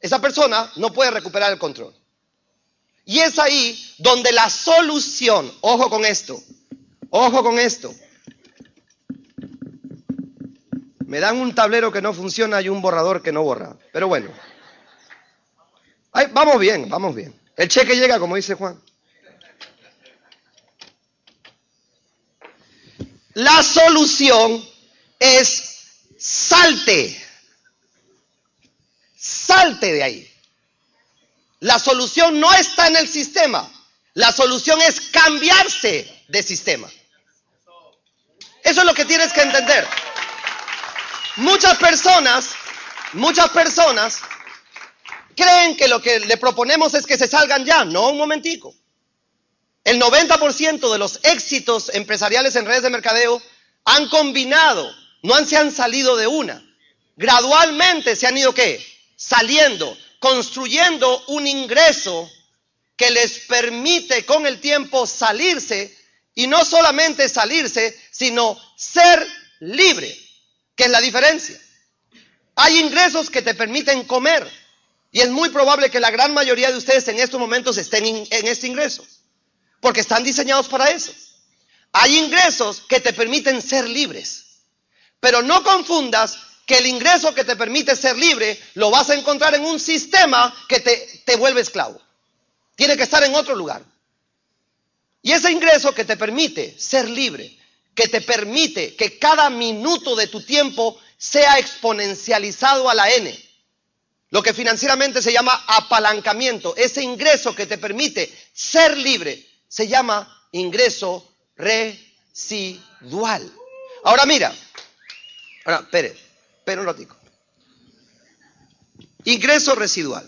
esa persona no puede recuperar el control. Y es ahí donde la solución, ojo con esto, ojo con esto, me dan un tablero que no funciona y un borrador que no borra. Pero bueno. vamos bien, vamos bien. El cheque llega, como dice Juan. La solución es salte. Salte de ahí. La solución no está en el sistema. La solución es cambiarse de sistema. Eso es lo que tienes que entender. Muchas personas, muchas personas creen que lo que le proponemos es que se salgan ya. No, un momentico. El 90% de los éxitos empresariales en redes de mercadeo han combinado, no han, se han salido de una. Gradualmente se han ido qué? Saliendo, construyendo un ingreso que les permite con el tiempo salirse y no solamente salirse, sino ser libre. ¿Qué es la diferencia? Hay ingresos que te permiten comer y es muy probable que la gran mayoría de ustedes en estos momentos estén en este ingreso, porque están diseñados para eso. Hay ingresos que te permiten ser libres, pero no confundas que el ingreso que te permite ser libre lo vas a encontrar en un sistema que te, te vuelve esclavo. Tiene que estar en otro lugar. Y ese ingreso que te permite ser libre que te permite que cada minuto de tu tiempo sea exponencializado a la n. Lo que financieramente se llama apalancamiento. Ese ingreso que te permite ser libre se llama ingreso residual. Ahora mira, ahora, espere, espere un ratico. Ingreso residual.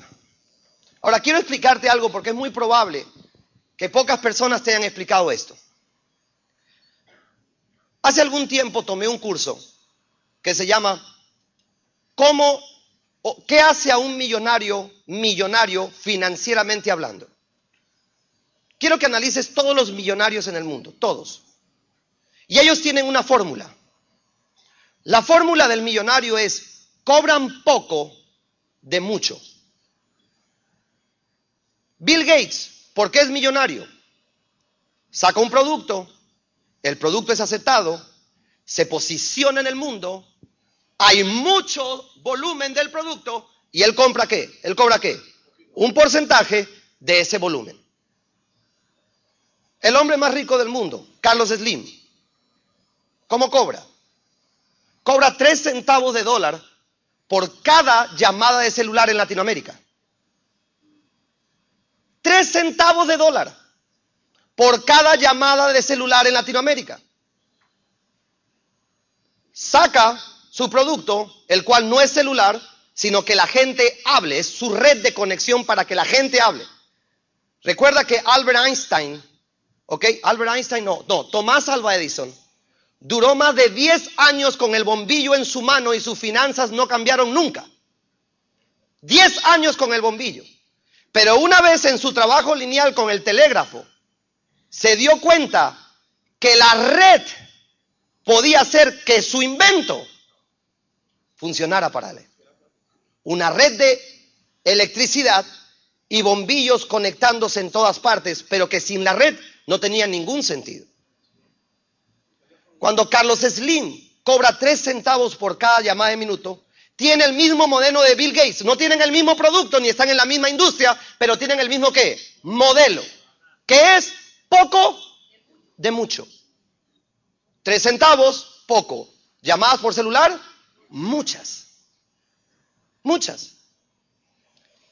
Ahora quiero explicarte algo porque es muy probable que pocas personas te hayan explicado esto. Hace algún tiempo tomé un curso que se llama ¿Cómo o qué hace a un millonario millonario financieramente hablando? Quiero que analices todos los millonarios en el mundo, todos. Y ellos tienen una fórmula. La fórmula del millonario es cobran poco de mucho. Bill Gates, ¿por qué es millonario? Saca un producto, el producto es aceptado, se posiciona en el mundo, hay mucho volumen del producto y él compra qué? Él cobra qué? Un porcentaje de ese volumen. El hombre más rico del mundo, Carlos Slim, ¿cómo cobra? Cobra tres centavos de dólar por cada llamada de celular en Latinoamérica. Tres centavos de dólar por cada llamada de celular en Latinoamérica. Saca su producto, el cual no es celular, sino que la gente hable, es su red de conexión para que la gente hable. Recuerda que Albert Einstein, ¿ok? Albert Einstein no, no, Tomás Alva Edison, duró más de 10 años con el bombillo en su mano y sus finanzas no cambiaron nunca. 10 años con el bombillo. Pero una vez en su trabajo lineal con el telégrafo, se dio cuenta que la red podía hacer que su invento funcionara para él. Una red de electricidad y bombillos conectándose en todas partes, pero que sin la red no tenía ningún sentido. Cuando Carlos Slim cobra tres centavos por cada llamada de minuto, tiene el mismo modelo de Bill Gates. No tienen el mismo producto ni están en la misma industria, pero tienen el mismo qué? Modelo. Que es poco de mucho. Tres centavos, poco. Llamadas por celular, muchas. Muchas.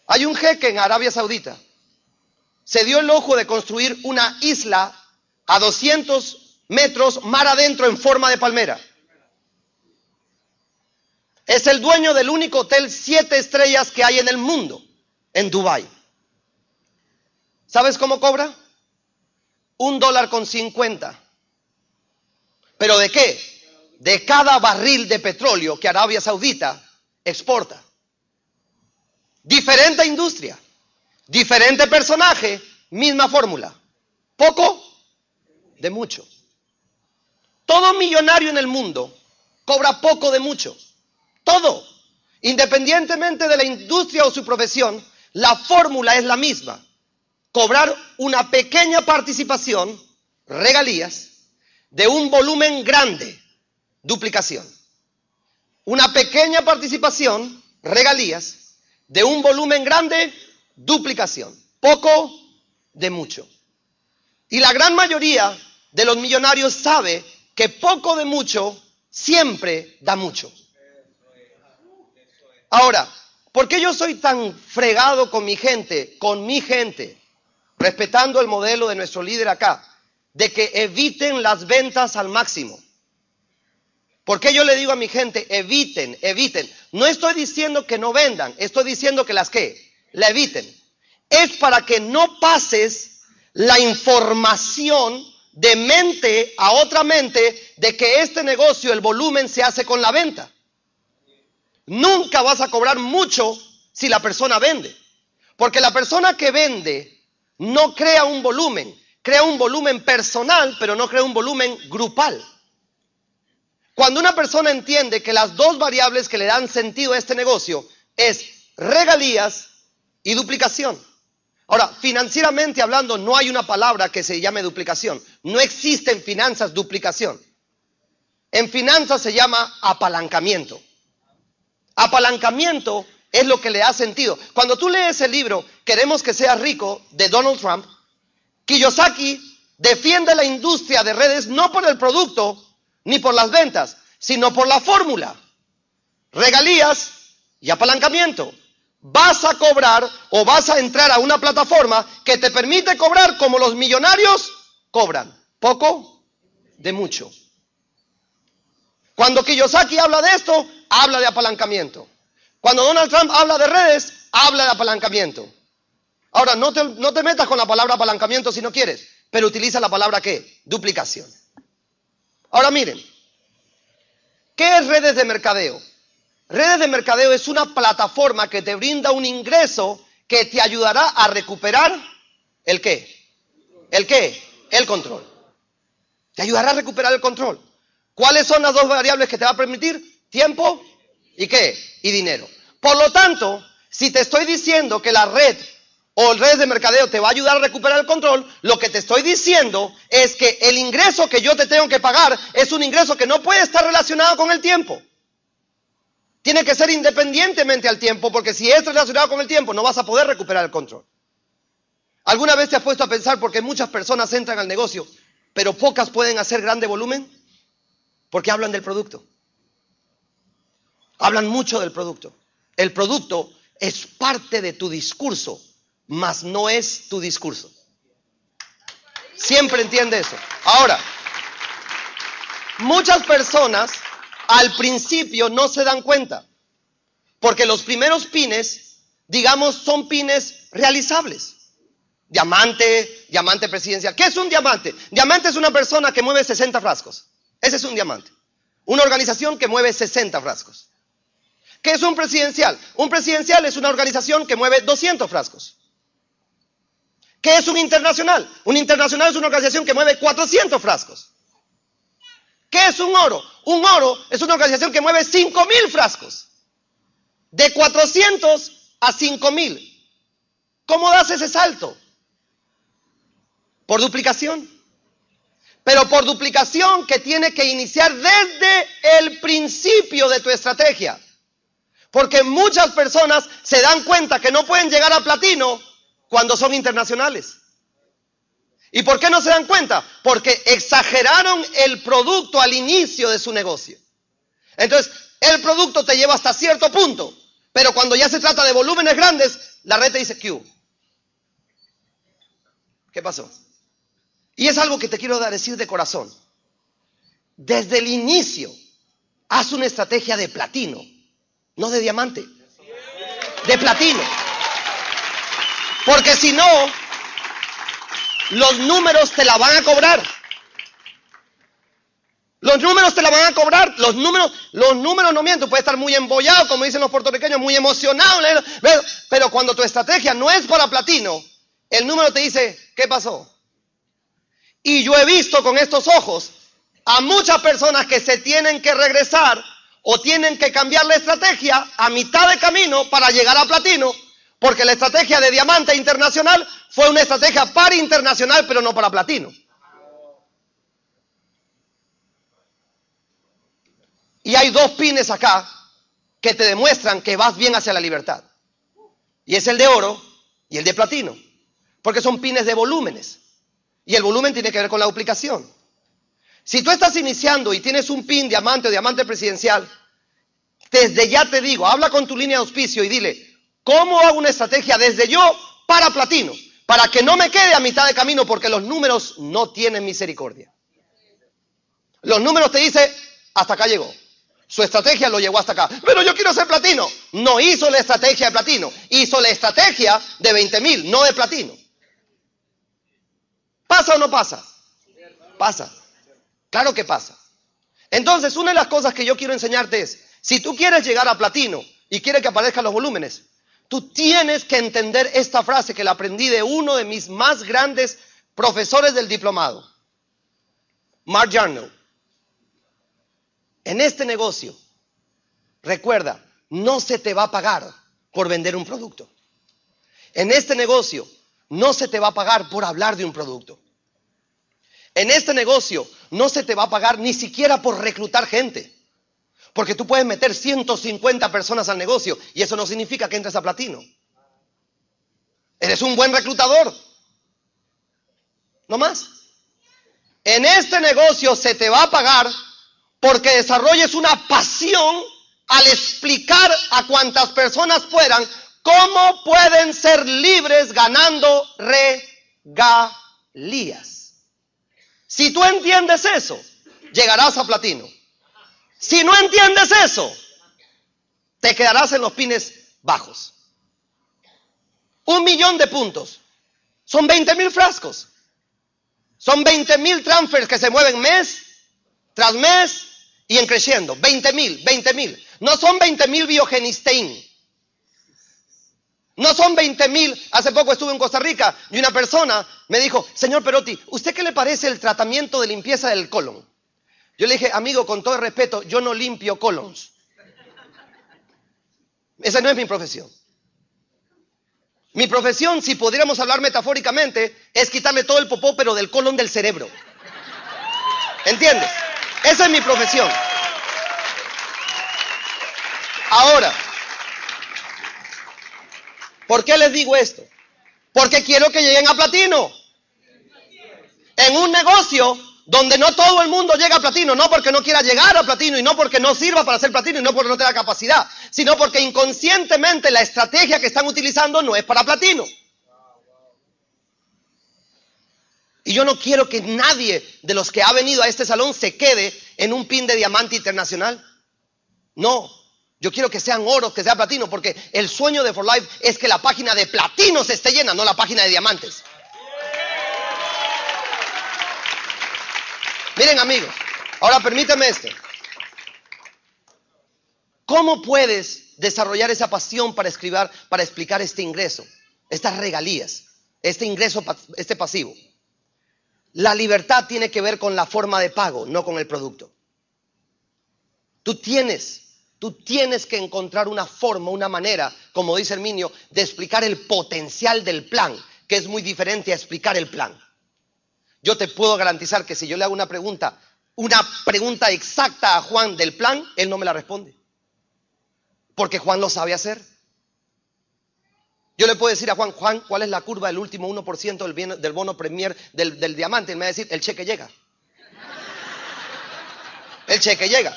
Hay un jeque en Arabia Saudita. Se dio el ojo de construir una isla a 200 metros mar adentro en forma de palmera. Es el dueño del único hotel siete estrellas que hay en el mundo, en Dubái. ¿Sabes cómo cobra? Un dólar con cincuenta. ¿Pero de qué? De cada barril de petróleo que Arabia Saudita exporta. Diferente industria, diferente personaje, misma fórmula. Poco de mucho. Todo millonario en el mundo cobra poco de mucho. Todo. Independientemente de la industria o su profesión, la fórmula es la misma. Cobrar una pequeña participación, regalías, de un volumen grande, duplicación. Una pequeña participación, regalías, de un volumen grande, duplicación. Poco de mucho. Y la gran mayoría de los millonarios sabe que poco de mucho siempre da mucho. Ahora, ¿por qué yo soy tan fregado con mi gente, con mi gente, respetando el modelo de nuestro líder acá, de que eviten las ventas al máximo? ¿Por qué yo le digo a mi gente, eviten, eviten? No estoy diciendo que no vendan, estoy diciendo que las que, la eviten. Es para que no pases la información de mente a otra mente de que este negocio, el volumen se hace con la venta. Nunca vas a cobrar mucho si la persona vende. Porque la persona que vende no crea un volumen, crea un volumen personal, pero no crea un volumen grupal. Cuando una persona entiende que las dos variables que le dan sentido a este negocio es regalías y duplicación. Ahora, financieramente hablando, no hay una palabra que se llame duplicación. No existe en finanzas duplicación. En finanzas se llama apalancamiento. Apalancamiento es lo que le da sentido. Cuando tú lees el libro Queremos que seas rico de Donald Trump, Kiyosaki defiende la industria de redes no por el producto ni por las ventas, sino por la fórmula. Regalías y apalancamiento. Vas a cobrar o vas a entrar a una plataforma que te permite cobrar como los millonarios cobran. Poco de mucho. Cuando Kiyosaki habla de esto, habla de apalancamiento. Cuando Donald Trump habla de redes, habla de apalancamiento. Ahora, no te, no te metas con la palabra apalancamiento si no quieres, pero utiliza la palabra qué? Duplicación. Ahora miren, ¿qué es redes de mercadeo? Redes de mercadeo es una plataforma que te brinda un ingreso que te ayudará a recuperar el qué? ¿El qué? El control. Te ayudará a recuperar el control. ¿Cuáles son las dos variables que te va a permitir? Tiempo y qué? Y dinero. Por lo tanto, si te estoy diciendo que la red o el red de mercadeo te va a ayudar a recuperar el control, lo que te estoy diciendo es que el ingreso que yo te tengo que pagar es un ingreso que no puede estar relacionado con el tiempo. Tiene que ser independientemente al tiempo, porque si es relacionado con el tiempo no vas a poder recuperar el control. ¿Alguna vez te has puesto a pensar por qué muchas personas entran al negocio, pero pocas pueden hacer grande volumen? Porque hablan del producto. Hablan mucho del producto. El producto es parte de tu discurso mas no es tu discurso. Siempre entiende eso. Ahora, muchas personas al principio no se dan cuenta, porque los primeros pines, digamos, son pines realizables. Diamante, diamante presidencial. ¿Qué es un diamante? Diamante es una persona que mueve 60 frascos. Ese es un diamante. Una organización que mueve 60 frascos. ¿Qué es un presidencial? Un presidencial es una organización que mueve 200 frascos. ¿Qué es un internacional? Un internacional es una organización que mueve 400 frascos. ¿Qué es un oro? Un oro es una organización que mueve 5 mil frascos. De 400 a 5 mil. ¿Cómo das ese salto? Por duplicación. Pero por duplicación que tiene que iniciar desde el principio de tu estrategia. Porque muchas personas se dan cuenta que no pueden llegar a platino cuando son internacionales. ¿Y por qué no se dan cuenta? Porque exageraron el producto al inicio de su negocio. Entonces, el producto te lleva hasta cierto punto, pero cuando ya se trata de volúmenes grandes, la red te dice, ¿qué ¿Qué pasó? Y es algo que te quiero decir de corazón. Desde el inicio, haz una estrategia de platino, no de diamante, de platino. Porque si no, los números te la van a cobrar. Los números te la van a cobrar. Los números, los números no mienten. Puede estar muy embollado, como dicen los puertorriqueños, muy emocionado. Pero cuando tu estrategia no es para platino, el número te dice, ¿qué pasó? Y yo he visto con estos ojos a muchas personas que se tienen que regresar o tienen que cambiar la estrategia a mitad de camino para llegar a platino, porque la estrategia de diamante internacional fue una estrategia para internacional, pero no para platino. Y hay dos pines acá que te demuestran que vas bien hacia la libertad. Y es el de oro y el de platino. Porque son pines de volúmenes. Y el volumen tiene que ver con la duplicación. Si tú estás iniciando y tienes un pin diamante o diamante presidencial, desde ya te digo, habla con tu línea de auspicio y dile, ¿cómo hago una estrategia desde yo para platino? Para que no me quede a mitad de camino porque los números no tienen misericordia. Los números te dicen, hasta acá llegó. Su estrategia lo llevó hasta acá. Pero yo quiero ser platino. No hizo la estrategia de platino. Hizo la estrategia de 20 mil, no de platino. ¿Pasa o no pasa? Pasa. Claro que pasa. Entonces, una de las cosas que yo quiero enseñarte es, si tú quieres llegar a platino y quieres que aparezcan los volúmenes, tú tienes que entender esta frase que la aprendí de uno de mis más grandes profesores del diplomado, Mark Jarnow. En este negocio, recuerda, no se te va a pagar por vender un producto. En este negocio, no se te va a pagar por hablar de un producto. En este negocio no se te va a pagar ni siquiera por reclutar gente. Porque tú puedes meter 150 personas al negocio y eso no significa que entres a platino. Eres un buen reclutador. No más. En este negocio se te va a pagar porque desarrolles una pasión al explicar a cuantas personas puedan cómo pueden ser libres ganando regalías. Si tú entiendes eso, llegarás a platino. Si no entiendes eso, te quedarás en los pines bajos. Un millón de puntos. Son 20 mil frascos. Son 20 mil transfers que se mueven mes tras mes y en creciendo. 20 mil, 20 mil. No son 20 mil biogenistein. No son 20 mil. Hace poco estuve en Costa Rica y una persona me dijo, señor Perotti, ¿usted qué le parece el tratamiento de limpieza del colon? Yo le dije, amigo, con todo respeto, yo no limpio colons. Esa no es mi profesión. Mi profesión, si pudiéramos hablar metafóricamente, es quitarle todo el popó, pero del colon del cerebro. ¿Entiendes? Esa es mi profesión. Ahora, ¿Por qué les digo esto? Porque quiero que lleguen a platino. En un negocio donde no todo el mundo llega a platino, no porque no quiera llegar a platino y no porque no sirva para ser platino y no porque no tenga capacidad, sino porque inconscientemente la estrategia que están utilizando no es para platino. Y yo no quiero que nadie de los que ha venido a este salón se quede en un pin de diamante internacional. No, yo quiero que sean oro, que sea platino, porque el sueño de For Life es que la página de platino se esté llena, no la página de diamantes. Miren amigos, ahora permítame esto. ¿Cómo puedes desarrollar esa pasión para escribir, para explicar este ingreso, estas regalías, este ingreso, este pasivo? La libertad tiene que ver con la forma de pago, no con el producto. Tú tienes, tú tienes que encontrar una forma, una manera, como dice el niño, de explicar el potencial del plan, que es muy diferente a explicar el plan. Yo te puedo garantizar que si yo le hago una pregunta, una pregunta exacta a Juan del plan, él no me la responde. Porque Juan lo sabe hacer. Yo le puedo decir a Juan, Juan, ¿cuál es la curva del último 1% del, del bono premier del, del diamante? Él me va a decir, el cheque llega. El cheque llega.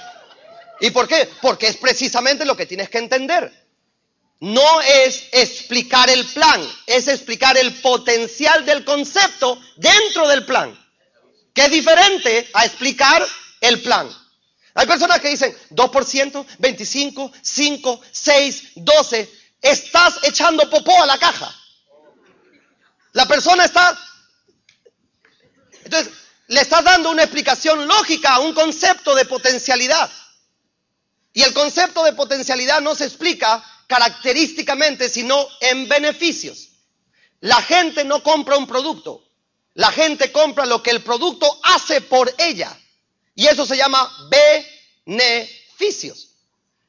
¿Y por qué? Porque es precisamente lo que tienes que entender. No es explicar el plan, es explicar el potencial del concepto dentro del plan, que es diferente a explicar el plan. Hay personas que dicen 2%, 25, 5, 6, 12. Estás echando popó a la caja. La persona está... Entonces, le estás dando una explicación lógica a un concepto de potencialidad. Y el concepto de potencialidad no se explica característicamente, sino en beneficios. La gente no compra un producto, la gente compra lo que el producto hace por ella. Y eso se llama beneficios.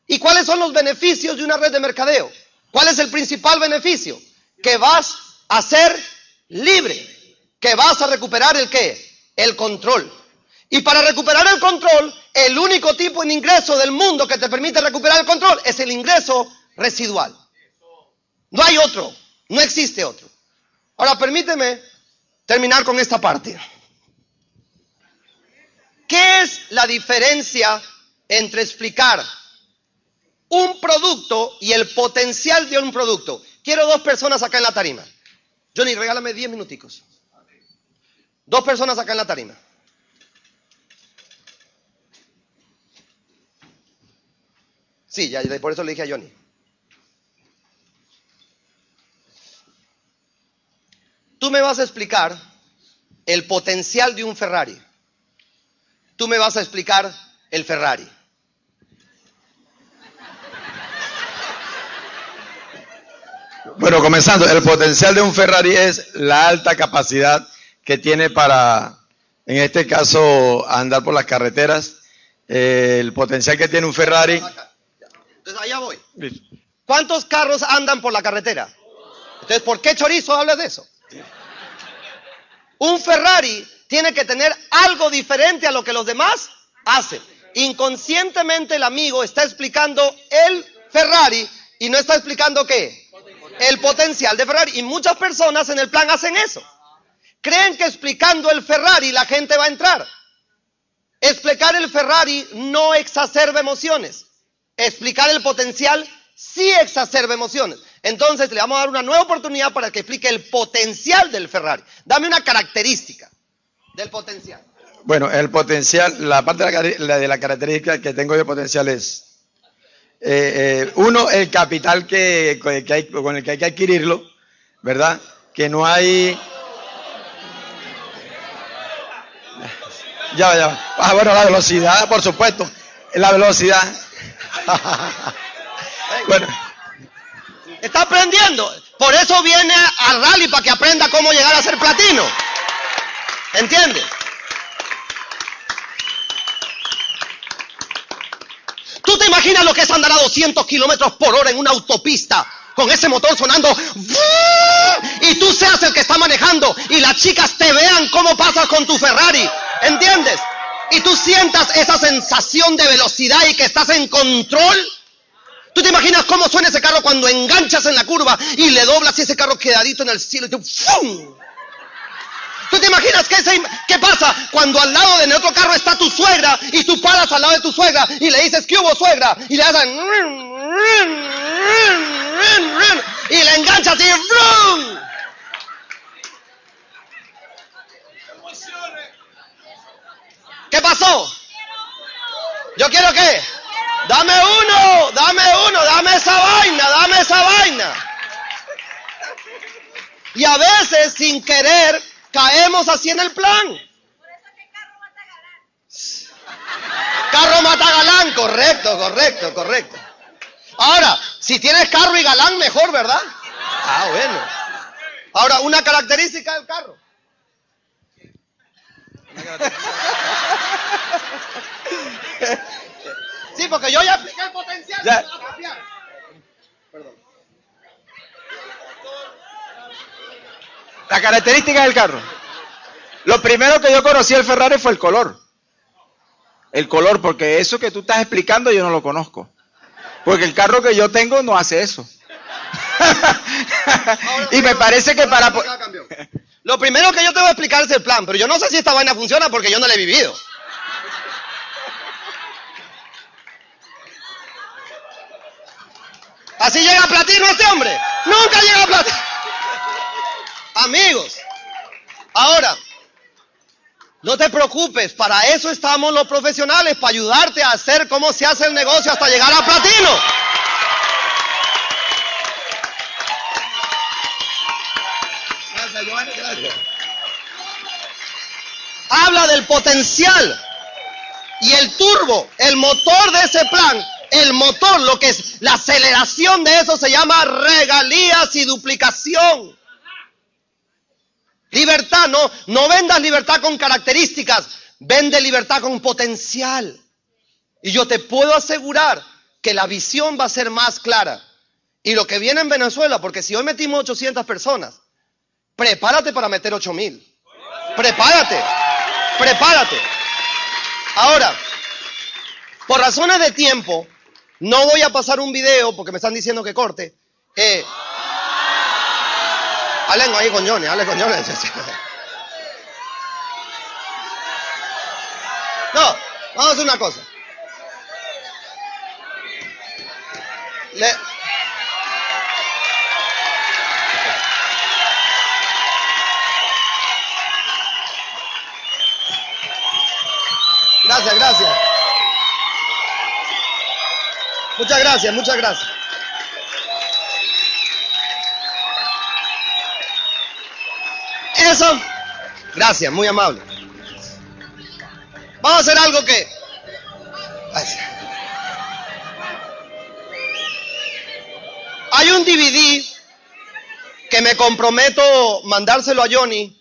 ¿Y cuáles son los beneficios de una red de mercadeo? ¿Cuál es el principal beneficio? Que vas a ser libre, que vas a recuperar el qué? El control. Y para recuperar el control, el único tipo de ingreso del mundo que te permite recuperar el control es el ingreso residual. No hay otro, no existe otro. Ahora permíteme terminar con esta parte. ¿Qué es la diferencia entre explicar un producto y el potencial de un producto? Quiero dos personas acá en la tarima. Johnny, regálame diez minuticos. Dos personas acá en la tarima. Sí, ya, por eso le dije a Johnny. Tú me vas a explicar el potencial de un Ferrari. Tú me vas a explicar el Ferrari. Bueno, comenzando, el potencial de un Ferrari es la alta capacidad que tiene para, en este caso, andar por las carreteras. Eh, el potencial que tiene un Ferrari entonces allá voy. ¿Cuántos carros andan por la carretera? Entonces, ¿por qué chorizo hablas de eso? Un Ferrari tiene que tener algo diferente a lo que los demás hacen. Inconscientemente el amigo está explicando el Ferrari y no está explicando qué? El potencial de Ferrari. Y muchas personas en el plan hacen eso. Creen que explicando el Ferrari la gente va a entrar. Explicar el Ferrari no exacerba emociones explicar el potencial sí exacerba emociones. Entonces le vamos a dar una nueva oportunidad para que explique el potencial del Ferrari. Dame una característica del potencial. Bueno, el potencial, la parte de la, de la característica que tengo de potencial es, eh, eh, uno, el capital que, hay, con el que hay que adquirirlo, ¿verdad? Que no hay... Ya, ya. Ah, bueno, la velocidad, por supuesto. La velocidad. bueno. Está aprendiendo. Por eso viene al rally para que aprenda cómo llegar a ser platino. ¿Entiendes? ¿Tú te imaginas lo que es andar a 200 kilómetros por hora en una autopista con ese motor sonando y tú seas el que está manejando y las chicas te vean cómo pasas con tu Ferrari? ¿Entiendes? Y tú sientas esa sensación de velocidad y que estás en control. ¿Tú te imaginas cómo suena ese carro cuando enganchas en la curva y le doblas y ese carro quedadito en el cielo y tú ¡fum! ¿Tú te imaginas qué, pasa cuando al lado de otro carro está tu suegra y tú paras al lado de tu suegra y le dices ¿qué hubo suegra? Y le hacen y le enganchas y ¡fum! ¿Qué pasó? ¿Yo quiero qué? Dame uno, dame uno, dame esa vaina, dame esa vaina. Y a veces sin querer caemos así en el plan. Carro mata galán, correcto, correcto, correcto. Ahora, si tienes carro y galán, mejor, ¿verdad? Ah, bueno. Ahora, una característica del carro. Sí, porque yo ya expliqué el potencial. Ya. a cambiar. La característica del carro. Lo primero que yo conocí el Ferrari fue el color. El color, porque eso que tú estás explicando yo no lo conozco. Porque el carro que yo tengo no hace eso. y me parece que para... Lo primero que yo te voy a explicar es el plan, pero yo no sé si esta vaina funciona porque yo no la he vivido. Así llega a platino este hombre. Nunca llega a platino. Amigos, ahora, no te preocupes, para eso estamos los profesionales, para ayudarte a hacer cómo se hace el negocio hasta llegar a platino. Habla del potencial y el turbo, el motor de ese plan, el motor, lo que es la aceleración de eso se llama regalías y duplicación. Libertad, no, no vendas libertad con características, vende libertad con potencial. Y yo te puedo asegurar que la visión va a ser más clara. Y lo que viene en Venezuela, porque si hoy metimos 800 personas, prepárate para meter 8000. Prepárate, prepárate. Ahora, por razones de tiempo, no voy a pasar un video porque me están diciendo que corte. Eh, hablen ahí Johnny, hablen Johnny. No, vamos a hacer una cosa. Le- Gracias, gracias. Muchas gracias, muchas gracias. Eso, gracias, muy amable. Vamos a hacer algo que... Hay un DVD que me comprometo mandárselo a Johnny,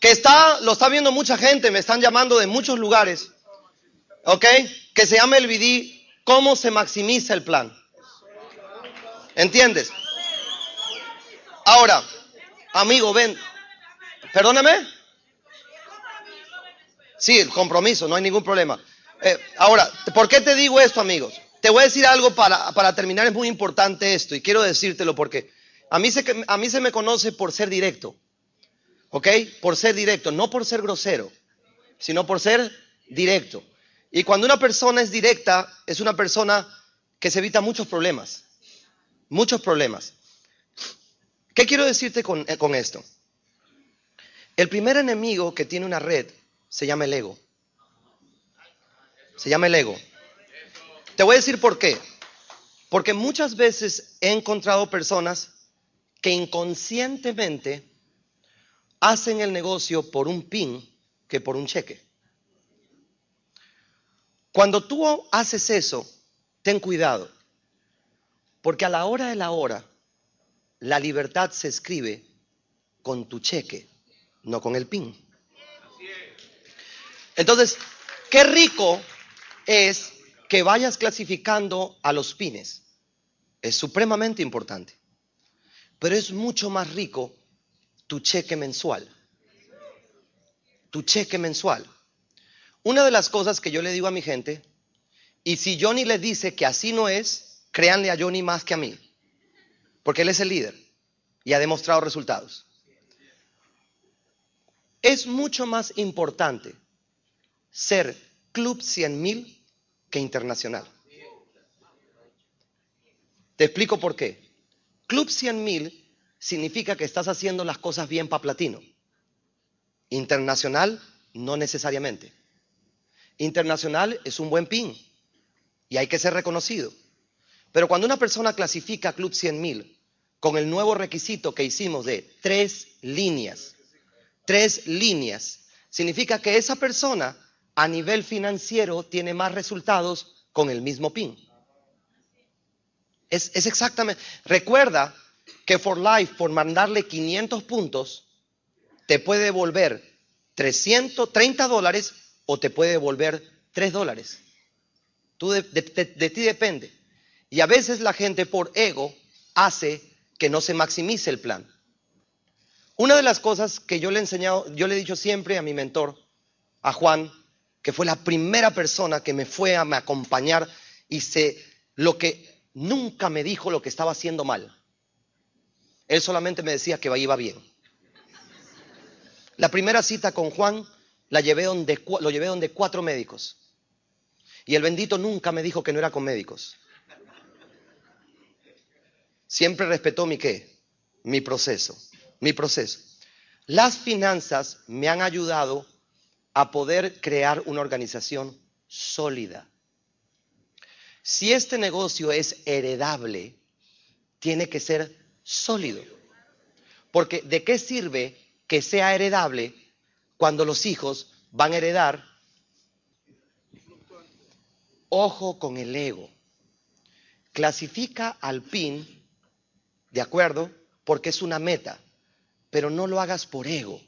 que está, lo está viendo mucha gente, me están llamando de muchos lugares, ¿ok? Que se llama el DVD ¿Cómo se maximiza el plan? ¿Entiendes? Ahora, amigo, ven, perdóname. Sí, el compromiso, no hay ningún problema. Eh, ahora, ¿por qué te digo esto, amigos? Te voy a decir algo para, para terminar, es muy importante esto y quiero decírtelo porque a mí, se, a mí se me conoce por ser directo, ¿ok? Por ser directo, no por ser grosero, sino por ser directo. Y cuando una persona es directa, es una persona que se evita muchos problemas, muchos problemas. ¿Qué quiero decirte con, eh, con esto? El primer enemigo que tiene una red se llama el ego. Se llama el ego. Te voy a decir por qué. Porque muchas veces he encontrado personas que inconscientemente hacen el negocio por un pin que por un cheque. Cuando tú haces eso, ten cuidado. Porque a la hora de la hora, la libertad se escribe con tu cheque, no con el pin. Entonces, qué rico es que vayas clasificando a los pines. Es supremamente importante. Pero es mucho más rico tu cheque mensual. Tu cheque mensual. Una de las cosas que yo le digo a mi gente, y si Johnny le dice que así no es, créanle a Johnny más que a mí. Porque él es el líder y ha demostrado resultados. Es mucho más importante ser Club 100 mil que internacional. Te explico por qué. Club 100 mil significa que estás haciendo las cosas bien para platino. Internacional, no necesariamente. Internacional es un buen pin y hay que ser reconocido. Pero cuando una persona clasifica Club 100 mil con el nuevo requisito que hicimos de tres líneas, tres líneas, significa que esa persona a nivel financiero tiene más resultados con el mismo PIN. Es, es exactamente. Recuerda que For Life, por mandarle 500 puntos, te puede devolver 330 dólares o te puede devolver 3 dólares. Tú de, ti depende. Y a veces la gente por ego hace que no se maximice el plan. Una de las cosas que yo le he enseñado, yo le he dicho siempre a mi mentor, a Juan, que fue la primera persona que me fue a me acompañar y se lo que nunca me dijo lo que estaba haciendo mal. Él solamente me decía que iba bien. La primera cita con Juan la llevé donde, lo llevé donde cuatro médicos. Y el bendito nunca me dijo que no era con médicos. Siempre respetó mi qué, mi proceso, mi proceso. Las finanzas me han ayudado a poder crear una organización sólida. Si este negocio es heredable, tiene que ser sólido. Porque ¿de qué sirve que sea heredable cuando los hijos van a heredar? Ojo con el ego. Clasifica al PIN, ¿de acuerdo? Porque es una meta, pero no lo hagas por ego.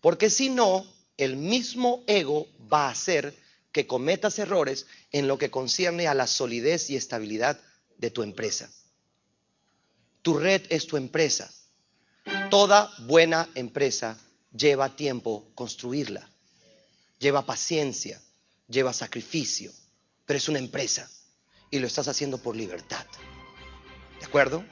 Porque si no, el mismo ego va a hacer que cometas errores en lo que concierne a la solidez y estabilidad de tu empresa. Tu red es tu empresa. Toda buena empresa lleva tiempo construirla. Lleva paciencia, lleva sacrificio, pero es una empresa y lo estás haciendo por libertad. ¿De acuerdo?